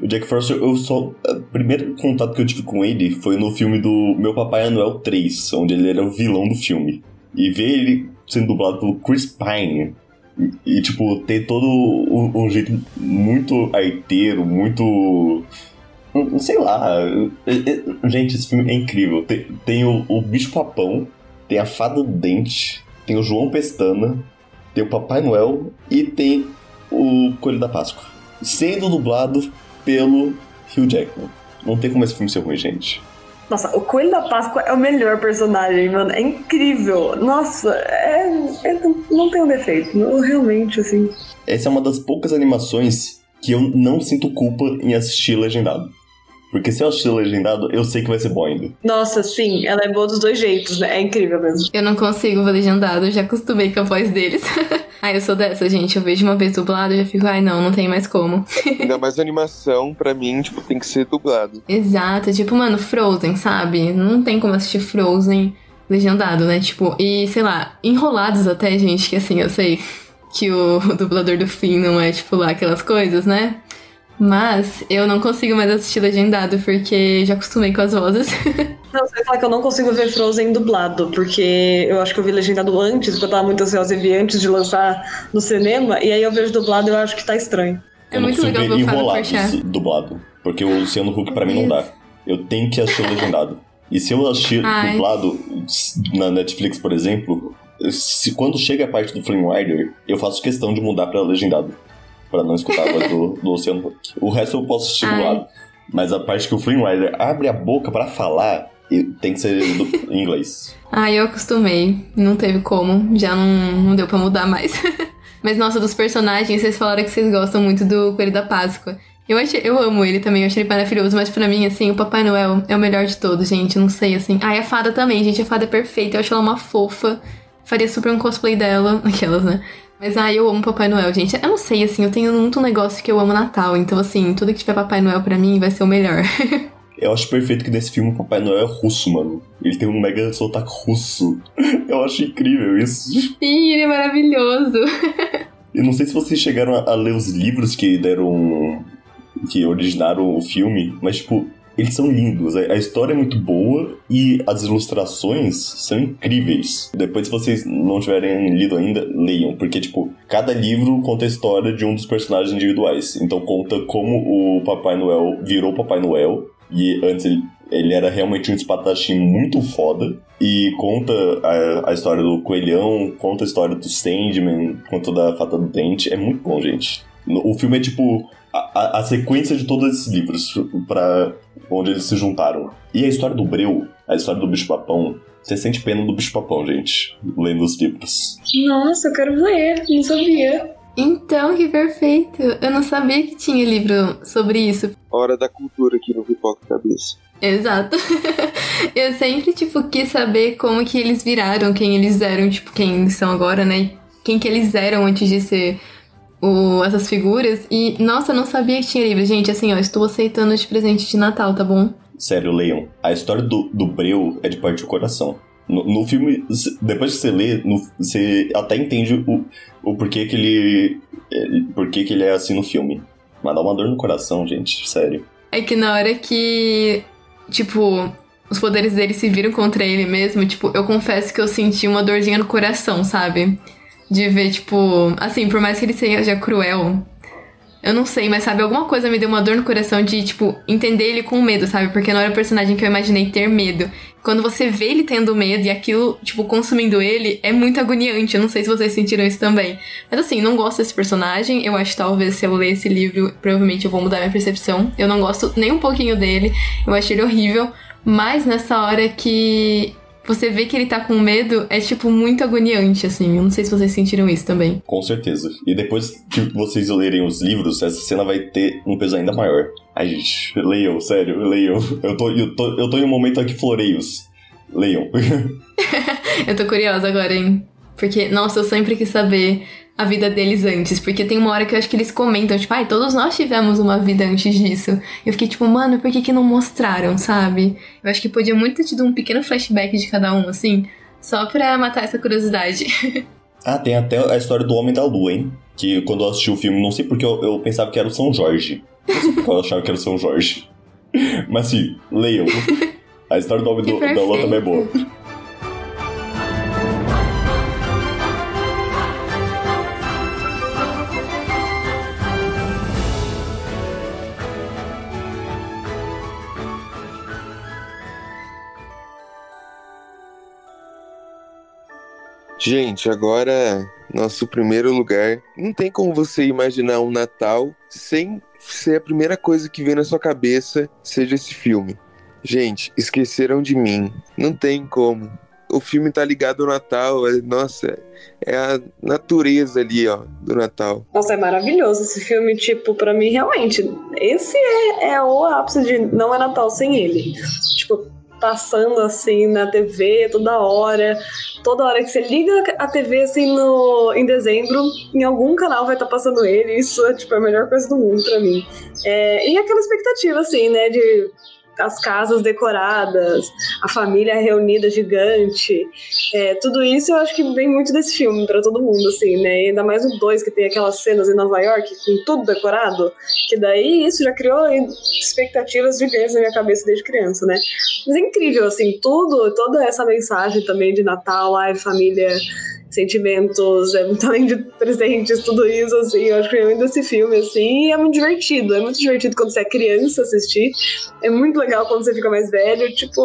O Jack Frost, eu só. O primeiro contato que eu tive com ele foi no filme do Meu Papai Noel 3, onde ele era o vilão do filme. E ver ele sendo dublado pelo Chris Pine e, tipo, ter todo um, um jeito muito arteiro, muito. Sei lá. É- é- Gente, esse filme é incrível. Tem, tem o, o Bicho Papão, tem a Fada do Dente, tem o João Pestana, tem o Papai Noel e tem o Coelho da Páscoa. Sendo dublado pelo Hugh Jackman. Não tem como esse filme ser ruim, gente. Nossa, o Coelho da Páscoa é o melhor personagem, mano. É incrível. Nossa, é, é- não tem um defeito. Eu, realmente, assim. Essa é uma das poucas animações que eu não sinto culpa em assistir legendado. Porque se eu assistir legendado, eu sei que vai ser bom ainda. Nossa, sim, ela é boa dos dois jeitos, né? É incrível mesmo. Eu não consigo ver legendado, eu já acostumei com a voz deles. ai, eu sou dessa, gente, eu vejo uma vez dublado e já fico, ai não, não tem mais como. Ainda mais animação, pra mim, tipo, tem que ser dublado. Exato, tipo, mano, Frozen, sabe? Não tem como assistir Frozen legendado, né? Tipo, e sei lá, enrolados até, gente, que assim, eu sei que o, dublador do fim não é, tipo, lá aquelas coisas, né? Mas eu não consigo mais assistir legendado porque já acostumei com as vozes. Não, você falar que eu não consigo ver Frozen dublado, porque eu acho que eu vi legendado antes, porque eu tava muito ansiosa e vi antes de lançar no cinema, e aí eu vejo dublado e eu acho que tá estranho. É eu não muito legal ver ver o Fábio enrolados Porchat. dublado. Porque o Luciano Huck pra mim não dá. Eu tenho que assistir legendado. E se eu assistir Ai. dublado na Netflix, por exemplo, se quando chega a parte do Flame Rider, eu faço questão de mudar pra legendado. Pra não escutar a voz do, do Luciano Huck. O resto eu posso dublado. Mas a parte que o Flame Rider abre a boca pra falar, tem que ser do- em inglês. Ah, eu acostumei. Não teve como. Já não, não deu pra mudar mais. Mas, nossa, dos personagens, vocês falaram que vocês gostam muito do Coelho da Páscoa. Eu, achei, eu amo ele também, eu achei ele maravilhoso, mas pra mim, assim, o Papai Noel é o melhor de todos, gente. Não sei, assim. Ah, e a fada também, gente. A fada é perfeita. Eu acho ela uma fofa. Faria super um cosplay dela. Aquelas, né? Mas, ah, eu amo Papai Noel, gente. Eu não sei, assim, eu tenho muito negócio que eu amo Natal. Então, assim, tudo que tiver Papai Noel pra mim vai ser o melhor. Eu acho perfeito que nesse filme o Papai Noel é russo, mano. Ele tem um mega sotaque russo. Eu acho incrível isso. Sim, ele é maravilhoso. Eu não sei se vocês chegaram a, a ler os livros que deram. que originaram o filme, mas, tipo, eles são lindos. A, a história é muito boa e as ilustrações são incríveis. Depois, se vocês não tiverem lido ainda, leiam, porque, tipo, cada livro conta a história de um dos personagens individuais. Então, conta como o Papai Noel virou Papai Noel. E antes ele, ele era realmente um espadachim muito foda. E conta a, a história do coelhão, conta a história do Sandman, conta da Fata do Dente. É muito bom, gente. O filme é tipo a, a- a sequência de todos esses livros para onde eles se juntaram. E a história do Breu, a história do bicho papão, você sente pena do bicho papão, gente, lendo os livros. Nossa, eu quero ler, não sabia. Então, que perfeito! Eu não sabia que tinha livro sobre isso. Hora da cultura aqui no Pipoca Cabeça. Exato. Eu sempre, tipo, quis saber como que eles viraram, quem eles eram, tipo, quem eles são agora, né? Quem que eles eram antes de ser o, essas figuras. E, nossa, eu não sabia que tinha livro. Gente, assim, ó, estou aceitando de presente de Natal, tá bom? Sério, leiam. A história do, do Breu é de parte do coração. No, no filme, depois que você lê, no- você até entende o, o porquê que ele, ele- porquê que ele é assim no filme. Mas dá uma dor no coração, gente, sério. É que na hora que, tipo, os poderes dele se viram contra ele mesmo, tipo, eu confesso que eu senti uma dorzinha no coração, sabe? De ver, tipo, assim, por mais que ele seja cruel, eu não sei, mas sabe, alguma coisa me deu uma dor no coração de, tipo, entender ele com medo, sabe? Porque não era o personagem que eu imaginei ter medo. Quando você vê ele tendo medo e aquilo, tipo, consumindo ele, é muito agoniante. Eu não sei se vocês sentiram isso também. Mas assim, não gosto desse personagem. Eu acho que talvez se eu ler esse livro, provavelmente eu vou mudar minha percepção. Eu não gosto nem um pouquinho dele. Eu acho ele horrível. Mas nessa hora que você vê que ele tá com medo, é, tipo, muito agoniante, assim. Eu não sei se vocês sentiram isso também. Com certeza. E depois que vocês lerem os livros, essa cena vai ter um peso ainda maior. Ai, gente, leiam, sério, leiam. Eu tô, eu tô, eu tô em um momento aqui floreios. Leiam. eu tô curiosa agora, hein? Porque, nossa, eu sempre quis saber a vida deles antes. Porque tem uma hora que eu acho que eles comentam, tipo, ai, todos nós tivemos uma vida antes disso. Eu fiquei tipo, mano, por que que não mostraram, sabe? Eu acho que podia muito ter tido um pequeno flashback de cada um, assim, só pra matar essa curiosidade. ah, tem até a história do Homem da Lua, hein? Que quando eu assisti o filme, não sei porque eu, eu pensava que era o São Jorge. Não sei porque eu achava que era o São Jorge. Mas sim, leiam. A história do Homem do, da Lua também é boa. Gente, agora nosso primeiro lugar. Não tem como você imaginar um Natal sem ser a primeira coisa que vem na sua cabeça seja esse filme. Gente, esqueceram de mim. Não tem como. O filme tá ligado ao Natal, é, nossa, é a natureza ali, ó, do Natal. Nossa, é maravilhoso esse filme, tipo, para mim, realmente, esse é, é o ápice de não é Natal sem ele. Tipo, passando assim na TV toda hora. Toda hora que você liga a TV assim no, em dezembro, em algum canal vai estar tá passando ele. Isso é tipo a melhor coisa do mundo para mim. É, e aquela expectativa assim, né, de as casas decoradas, a família reunida gigante. É, tudo isso eu acho que vem muito desse filme para todo mundo, assim, né? E ainda mais o 2, que tem aquelas cenas em Nova York com tudo decorado, que daí isso já criou expectativas gigantes na minha cabeça desde criança, né? Mas é incrível, assim, tudo, toda essa mensagem também de Natal, ai, família sentimentos, é muito além de presentes, tudo isso, assim, eu acho que é muito esse filme, assim, e é muito divertido, é muito divertido quando você é criança assistir, é muito legal quando você fica mais velho, tipo,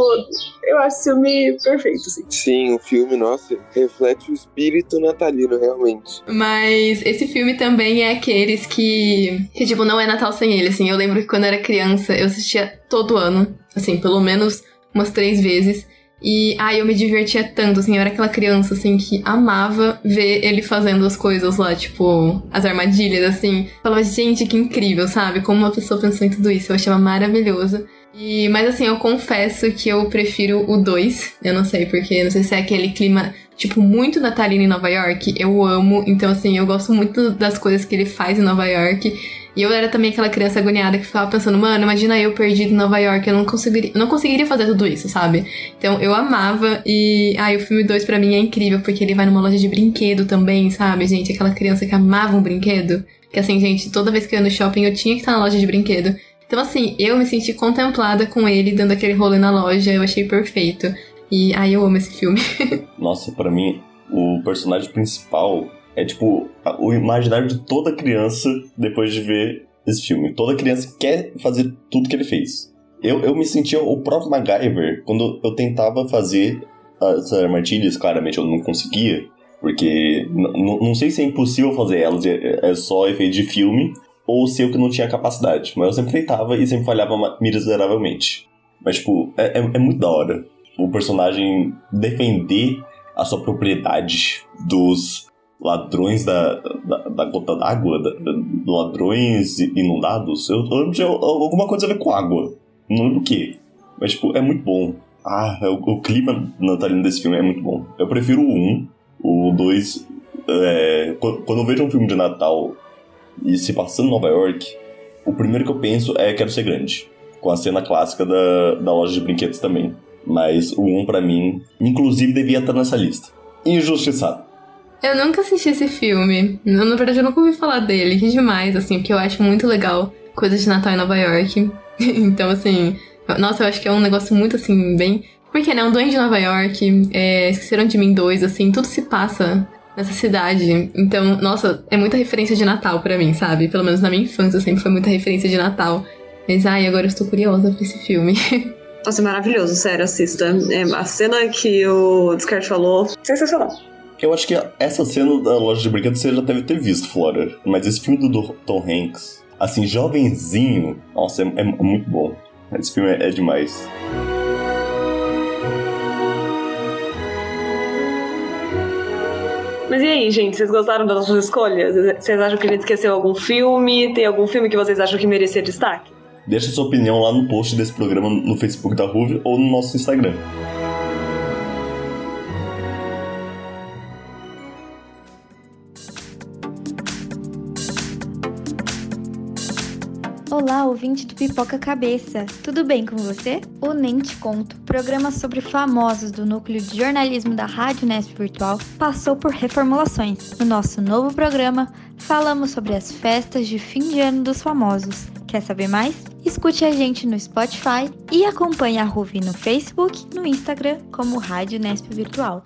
eu acho esse filme perfeito, assim. Sim, o filme, nossa, reflete o espírito natalino, realmente. Mas esse filme também é aqueles que, que tipo, não é Natal sem ele, assim, eu lembro que quando eu era criança, eu assistia todo ano, assim, pelo menos umas três vezes, e ai, eu me divertia tanto, assim, eu era aquela criança, assim, que amava ver ele fazendo as coisas lá, tipo, as armadilhas, assim. Falava, gente, que incrível, sabe? Como uma pessoa pensou em tudo isso, eu achava maravilhoso. E, mas assim, eu confesso que eu prefiro o 2. Eu não sei porque, não sei se é aquele clima, tipo, muito natalino em Nova York. Eu amo. Então, assim, eu gosto muito das coisas que ele faz em Nova York. E eu era também aquela criança agoniada que ficava pensando, mano, imagina eu perdido em Nova York, eu não conseguiria, não conseguiria fazer tudo isso, sabe? Então eu amava e ai, o filme 2 para mim é incrível porque ele vai numa loja de brinquedo também, sabe, gente? Aquela criança que amava um brinquedo. Que assim, gente, toda vez que eu ia no shopping eu tinha que estar na loja de brinquedo. Então assim, eu me senti contemplada com ele dando aquele rolê na loja, eu achei perfeito. E ai, eu amo esse filme. Nossa, para mim, o personagem principal é tipo o imaginário de toda criança depois de ver esse filme. Toda criança quer fazer tudo que ele fez. Eu, eu me sentia o próprio MacGyver quando eu tentava fazer as armadilhas, claramente eu não conseguia, porque não sei se é impossível fazer elas, é, é só efeito de filme, ou se eu que não tinha capacidade. Mas eu sempre tentava e sempre falhava miseravelmente. Mas, tipo, é, é, é muito da hora o personagem defender a sua propriedade dos ladrões da, da, da gota d'água, ladrões inundados. Eu, eu lembro de alguma coisa a ver com água. Não lembro o que. Mas, tipo, é muito bom. Ah, é o, o clima natalino desse filme é muito bom. Eu prefiro o 1. O 2. É, quando eu vejo um filme de Natal e se passando em Nova York, o primeiro que eu penso é Quero Ser Grande. Com a cena clássica da, da loja de brinquedos também. Mas o 1 para mim, inclusive, devia estar nessa lista. Injustiçado. Eu nunca assisti esse filme. Eu, na verdade, eu nunca ouvi falar dele. Que demais, assim, porque eu acho muito legal coisas de Natal em Nova York. então, assim, nossa, eu acho que é um negócio muito, assim, bem. Porque, né? Um Duende de Nova York, é, Esqueceram de Mim 2, assim, tudo se passa nessa cidade. Então, nossa, é muita referência de Natal pra mim, sabe? Pelo menos na minha infância sempre foi muita referência de Natal. Mas, ai, agora eu estou curiosa pra esse filme. Nossa, é maravilhoso, sério, assista. É, a cena que o Descarte falou, sensacional. Eu acho que essa cena da loja de brinquedos você já deve ter visto, Flora. Mas esse filme do Tom Hanks, assim, jovenzinho, nossa, é, é muito bom. Esse filme é, é demais. Mas e aí, gente, vocês gostaram das nossas escolhas? Vocês acham que a gente esqueceu algum filme? Tem algum filme que vocês acham que merecia destaque? Deixa sua opinião lá no post desse programa no Facebook da Ruve ou no nosso Instagram. Olá, ouvinte do Pipoca Cabeça. Tudo bem com você? O Nem Te Conto, programa sobre famosos do núcleo de jornalismo da Rádio Nesp Virtual, passou por reformulações. No nosso novo programa, falamos sobre as festas de fim de ano dos famosos. Quer saber mais? Escute a gente no Spotify e acompanhe a Ruvi no Facebook e no Instagram como Rádio Nesp Virtual.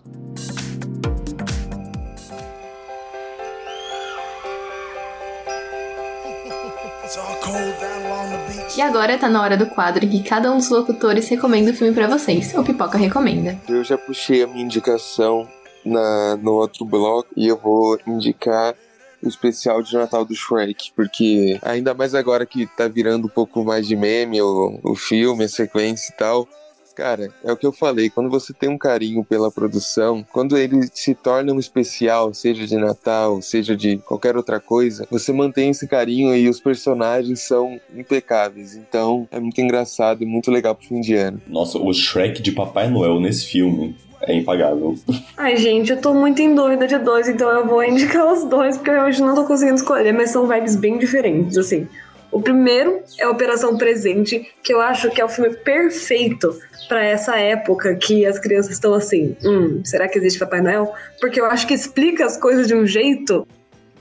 E agora tá na hora do quadro em que cada um dos locutores recomenda o filme pra vocês. O Pipoca recomenda. Eu já puxei a minha indicação na, no outro bloco e eu vou indicar especial de Natal do Shrek, porque ainda mais agora que tá virando um pouco mais de meme o, o filme, a sequência e tal. Cara, é o que eu falei, quando você tem um carinho pela produção, quando ele se torna um especial, seja de Natal, seja de qualquer outra coisa, você mantém esse carinho e os personagens são impecáveis. Então, é muito engraçado e muito legal pro fim de ano. Nossa, o Shrek de Papai Noel nesse filme é impagável. Ai, gente, eu tô muito em dúvida de dois, então eu vou indicar os dois, porque eu hoje não tô conseguindo escolher, mas são vibes bem diferentes, assim. O primeiro é Operação Presente, que eu acho que é o filme perfeito para essa época que as crianças estão assim, hum, será que existe Papai Noel? Porque eu acho que explica as coisas de um jeito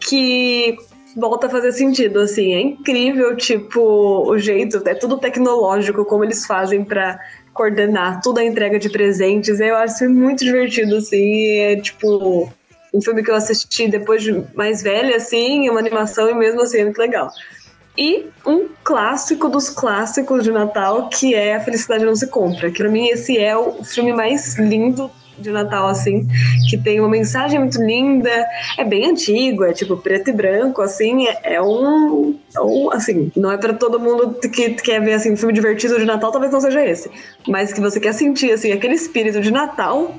que volta a fazer sentido, assim, é incrível, tipo, o jeito, é tudo tecnológico, como eles fazem para coordenar toda a entrega de presentes, eu acho muito divertido, assim, é tipo um filme que eu assisti depois de mais velha, assim, uma animação e mesmo assim é muito legal. E um clássico dos clássicos de Natal, que é A Felicidade Não Se Compra. Que pra mim esse é o filme mais lindo de Natal, assim, que tem uma mensagem muito linda, é bem antigo, é tipo preto e branco, assim, é, é um, um, assim, não é para todo mundo que quer ver, assim, um filme divertido de Natal, talvez não seja esse, mas que você quer sentir, assim, aquele espírito de Natal,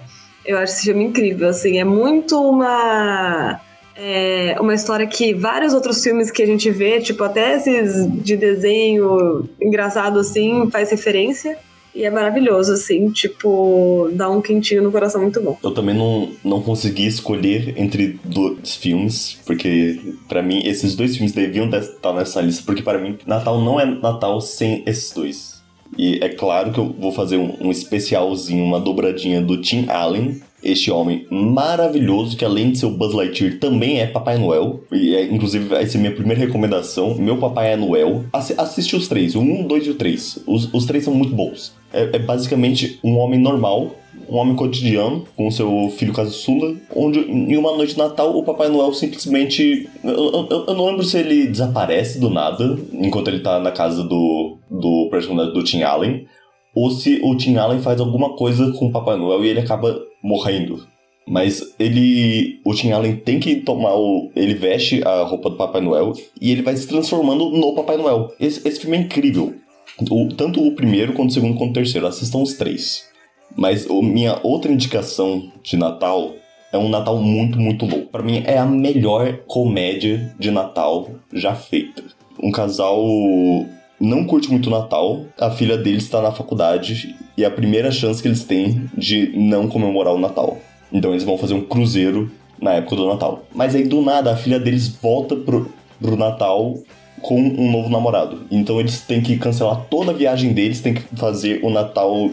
eu acho esse filme incrível, assim, é muito uma é uma história que vários outros filmes que a gente vê, tipo até esses de desenho engraçado assim, faz referência. E é maravilhoso, assim, tipo, dá um quentinho no coração muito bom. Eu também não, não consegui escolher entre dois filmes, porque para mim esses dois filmes deviam estar nessa lista, porque para mim Natal não é Natal sem esses dois. E é claro que eu vou fazer um, um especialzinho, uma dobradinha do Tim Allen, este homem maravilhoso, que além de ser o Buzz Lightyear, também é Papai Noel. E é, inclusive vai ser minha primeira recomendação. Meu Papai é Noel. Assi assiste os três, o 1, um, 2 e o 3. Os, os três são muito bons. É, é basicamente um homem normal, um homem cotidiano com seu filho caçula, onde em uma noite de Natal o Papai Noel simplesmente. Eu, eu, eu, não lembro se ele desaparece do nada enquanto ele tá na casa do, do personagem do Tim Allen, ou se o Tim Allen faz alguma coisa com o Papai Noel e ele acaba morrendo. Mas ele. O Tim Allen tem que tomar o. Ele veste a roupa do Papai Noel e ele vai se transformando no Papai Noel. Esse, esse filme é incrível. O, tanto o primeiro, quanto o segundo, quanto o terceiro. Assistam os três. Mas o, minha outra indicação de Natal é um Natal muito, muito louco. Para mim é a melhor comédia de Natal já feita. Um casal não curte muito o Natal, a filha deles está na faculdade e a primeira chance que eles têm de não comemorar o Natal. Então eles vão fazer um cruzeiro na época do Natal. Mas aí do nada a filha deles volta pro, pro Natal com um novo namorado. Então eles têm que cancelar toda a viagem deles, têm que fazer o Natal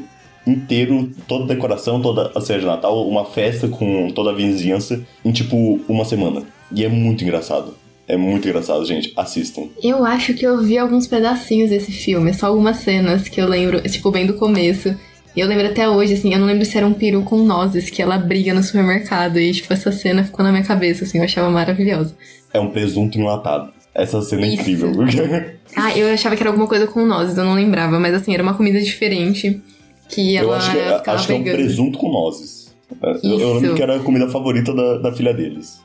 inteiro, toda a decoração, toda a ceia de Natal, uma festa com toda a vizinhança em tipo uma semana. E é muito engraçado. É muito engraçado, gente. Assistam. Eu acho que eu vi alguns pedacinhos desse filme, só algumas cenas que eu lembro, tipo, bem do começo. E eu lembro até hoje, assim, eu não lembro se era um peru com nozes, que ela briga no supermercado. E, tipo, essa cena ficou na minha cabeça, assim, eu achava maravilhosa. É um presunto enlatado. Essa cena é Isso. incrível. Ah, eu achava que era alguma coisa com nozes, eu não lembrava, mas assim, era uma comida diferente. Que ela eu acho que, é- acho que é um presunto com nozes. Eu, eu Isso. lembro que era a comida favorita da, da filha deles.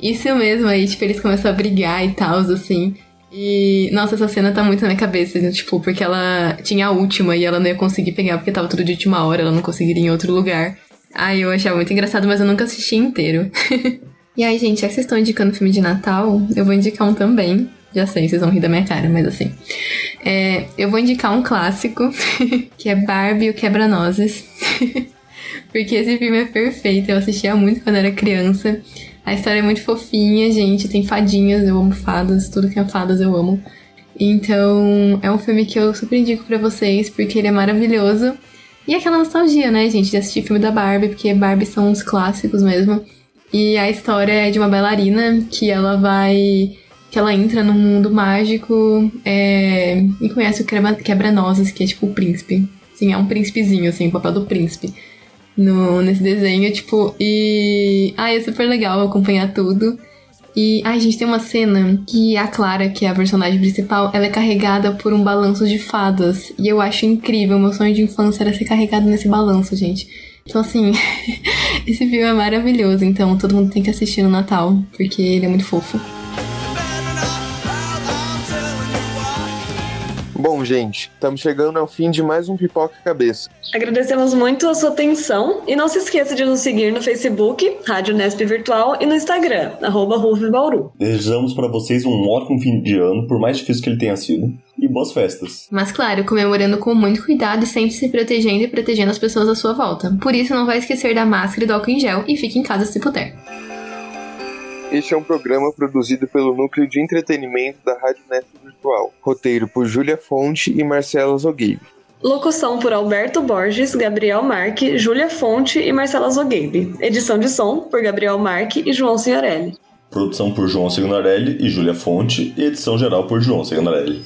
Isso mesmo, aí, tipo, eles começam a brigar e tal, assim. E, nossa, essa cena tá muito na minha cabeça, né? tipo, porque ela tinha a última e ela não ia conseguir pegar porque tava tudo de última hora, ela não conseguiria ir em outro lugar. Ai, eu achava muito engraçado, mas eu nunca assisti inteiro. e aí, gente, já que vocês estão indicando filme de Natal, eu vou indicar um também. Já sei, vocês vão rir da minha cara, mas assim. É, eu vou indicar um clássico, que é Barbie e o Quebra-Nozes. Porque esse filme é perfeito, eu assistia muito quando era criança. A história é muito fofinha, gente. Tem fadinhas, eu amo fadas, tudo que é fadas eu amo. Então, é um filme que eu super indico pra vocês, porque ele é maravilhoso. E aquela nostalgia, né, gente, de assistir filme da Barbie, porque Barbie são uns clássicos mesmo. E a história é de uma bailarina que ela vai. que ela entra num mundo mágico é, e conhece o quebra- quebra-nozes, que é tipo o príncipe. Sim, é um príncipezinho, assim, o papel do príncipe no, nesse desenho, tipo, e. Ai, é super legal acompanhar tudo. E, ai, gente, tem uma cena que a Clara, que é a personagem principal, ela é carregada por um balanço de fadas. E eu acho incrível, meu sonho de infância era ser carregado nesse balanço, gente. Então, assim, esse filme é maravilhoso, então todo mundo tem que assistir no Natal, porque ele é muito fofo. Bom, gente, estamos chegando ao fim de mais um Pipoca Cabeça. Agradecemos muito a sua atenção e não se esqueça de nos seguir no Facebook, Rádio Nesp Virtual e no Instagram, arroba Bauru. Desejamos pra vocês um ótimo fim de ano, por mais difícil que ele tenha sido. E boas festas. Mas claro, comemorando com muito cuidado e sempre se protegendo e protegendo as pessoas à sua volta. Por isso, não vai esquecer da máscara e do álcool em gel e fique em casa se puder. Este é um programa produzido pelo Núcleo de Entretenimento da Rádio Nesp Virtual. Roteiro por Júlia Fonte e Marcela Zogueib. Locução por Alberto Borges, Gabriel Marque, Júlia Fonte e Marcela Zogueib. Edição de som por Gabriel Marque e João Signorelli. Produção por João Signarelli e Júlia Fonte, e edição geral por João Signarelli.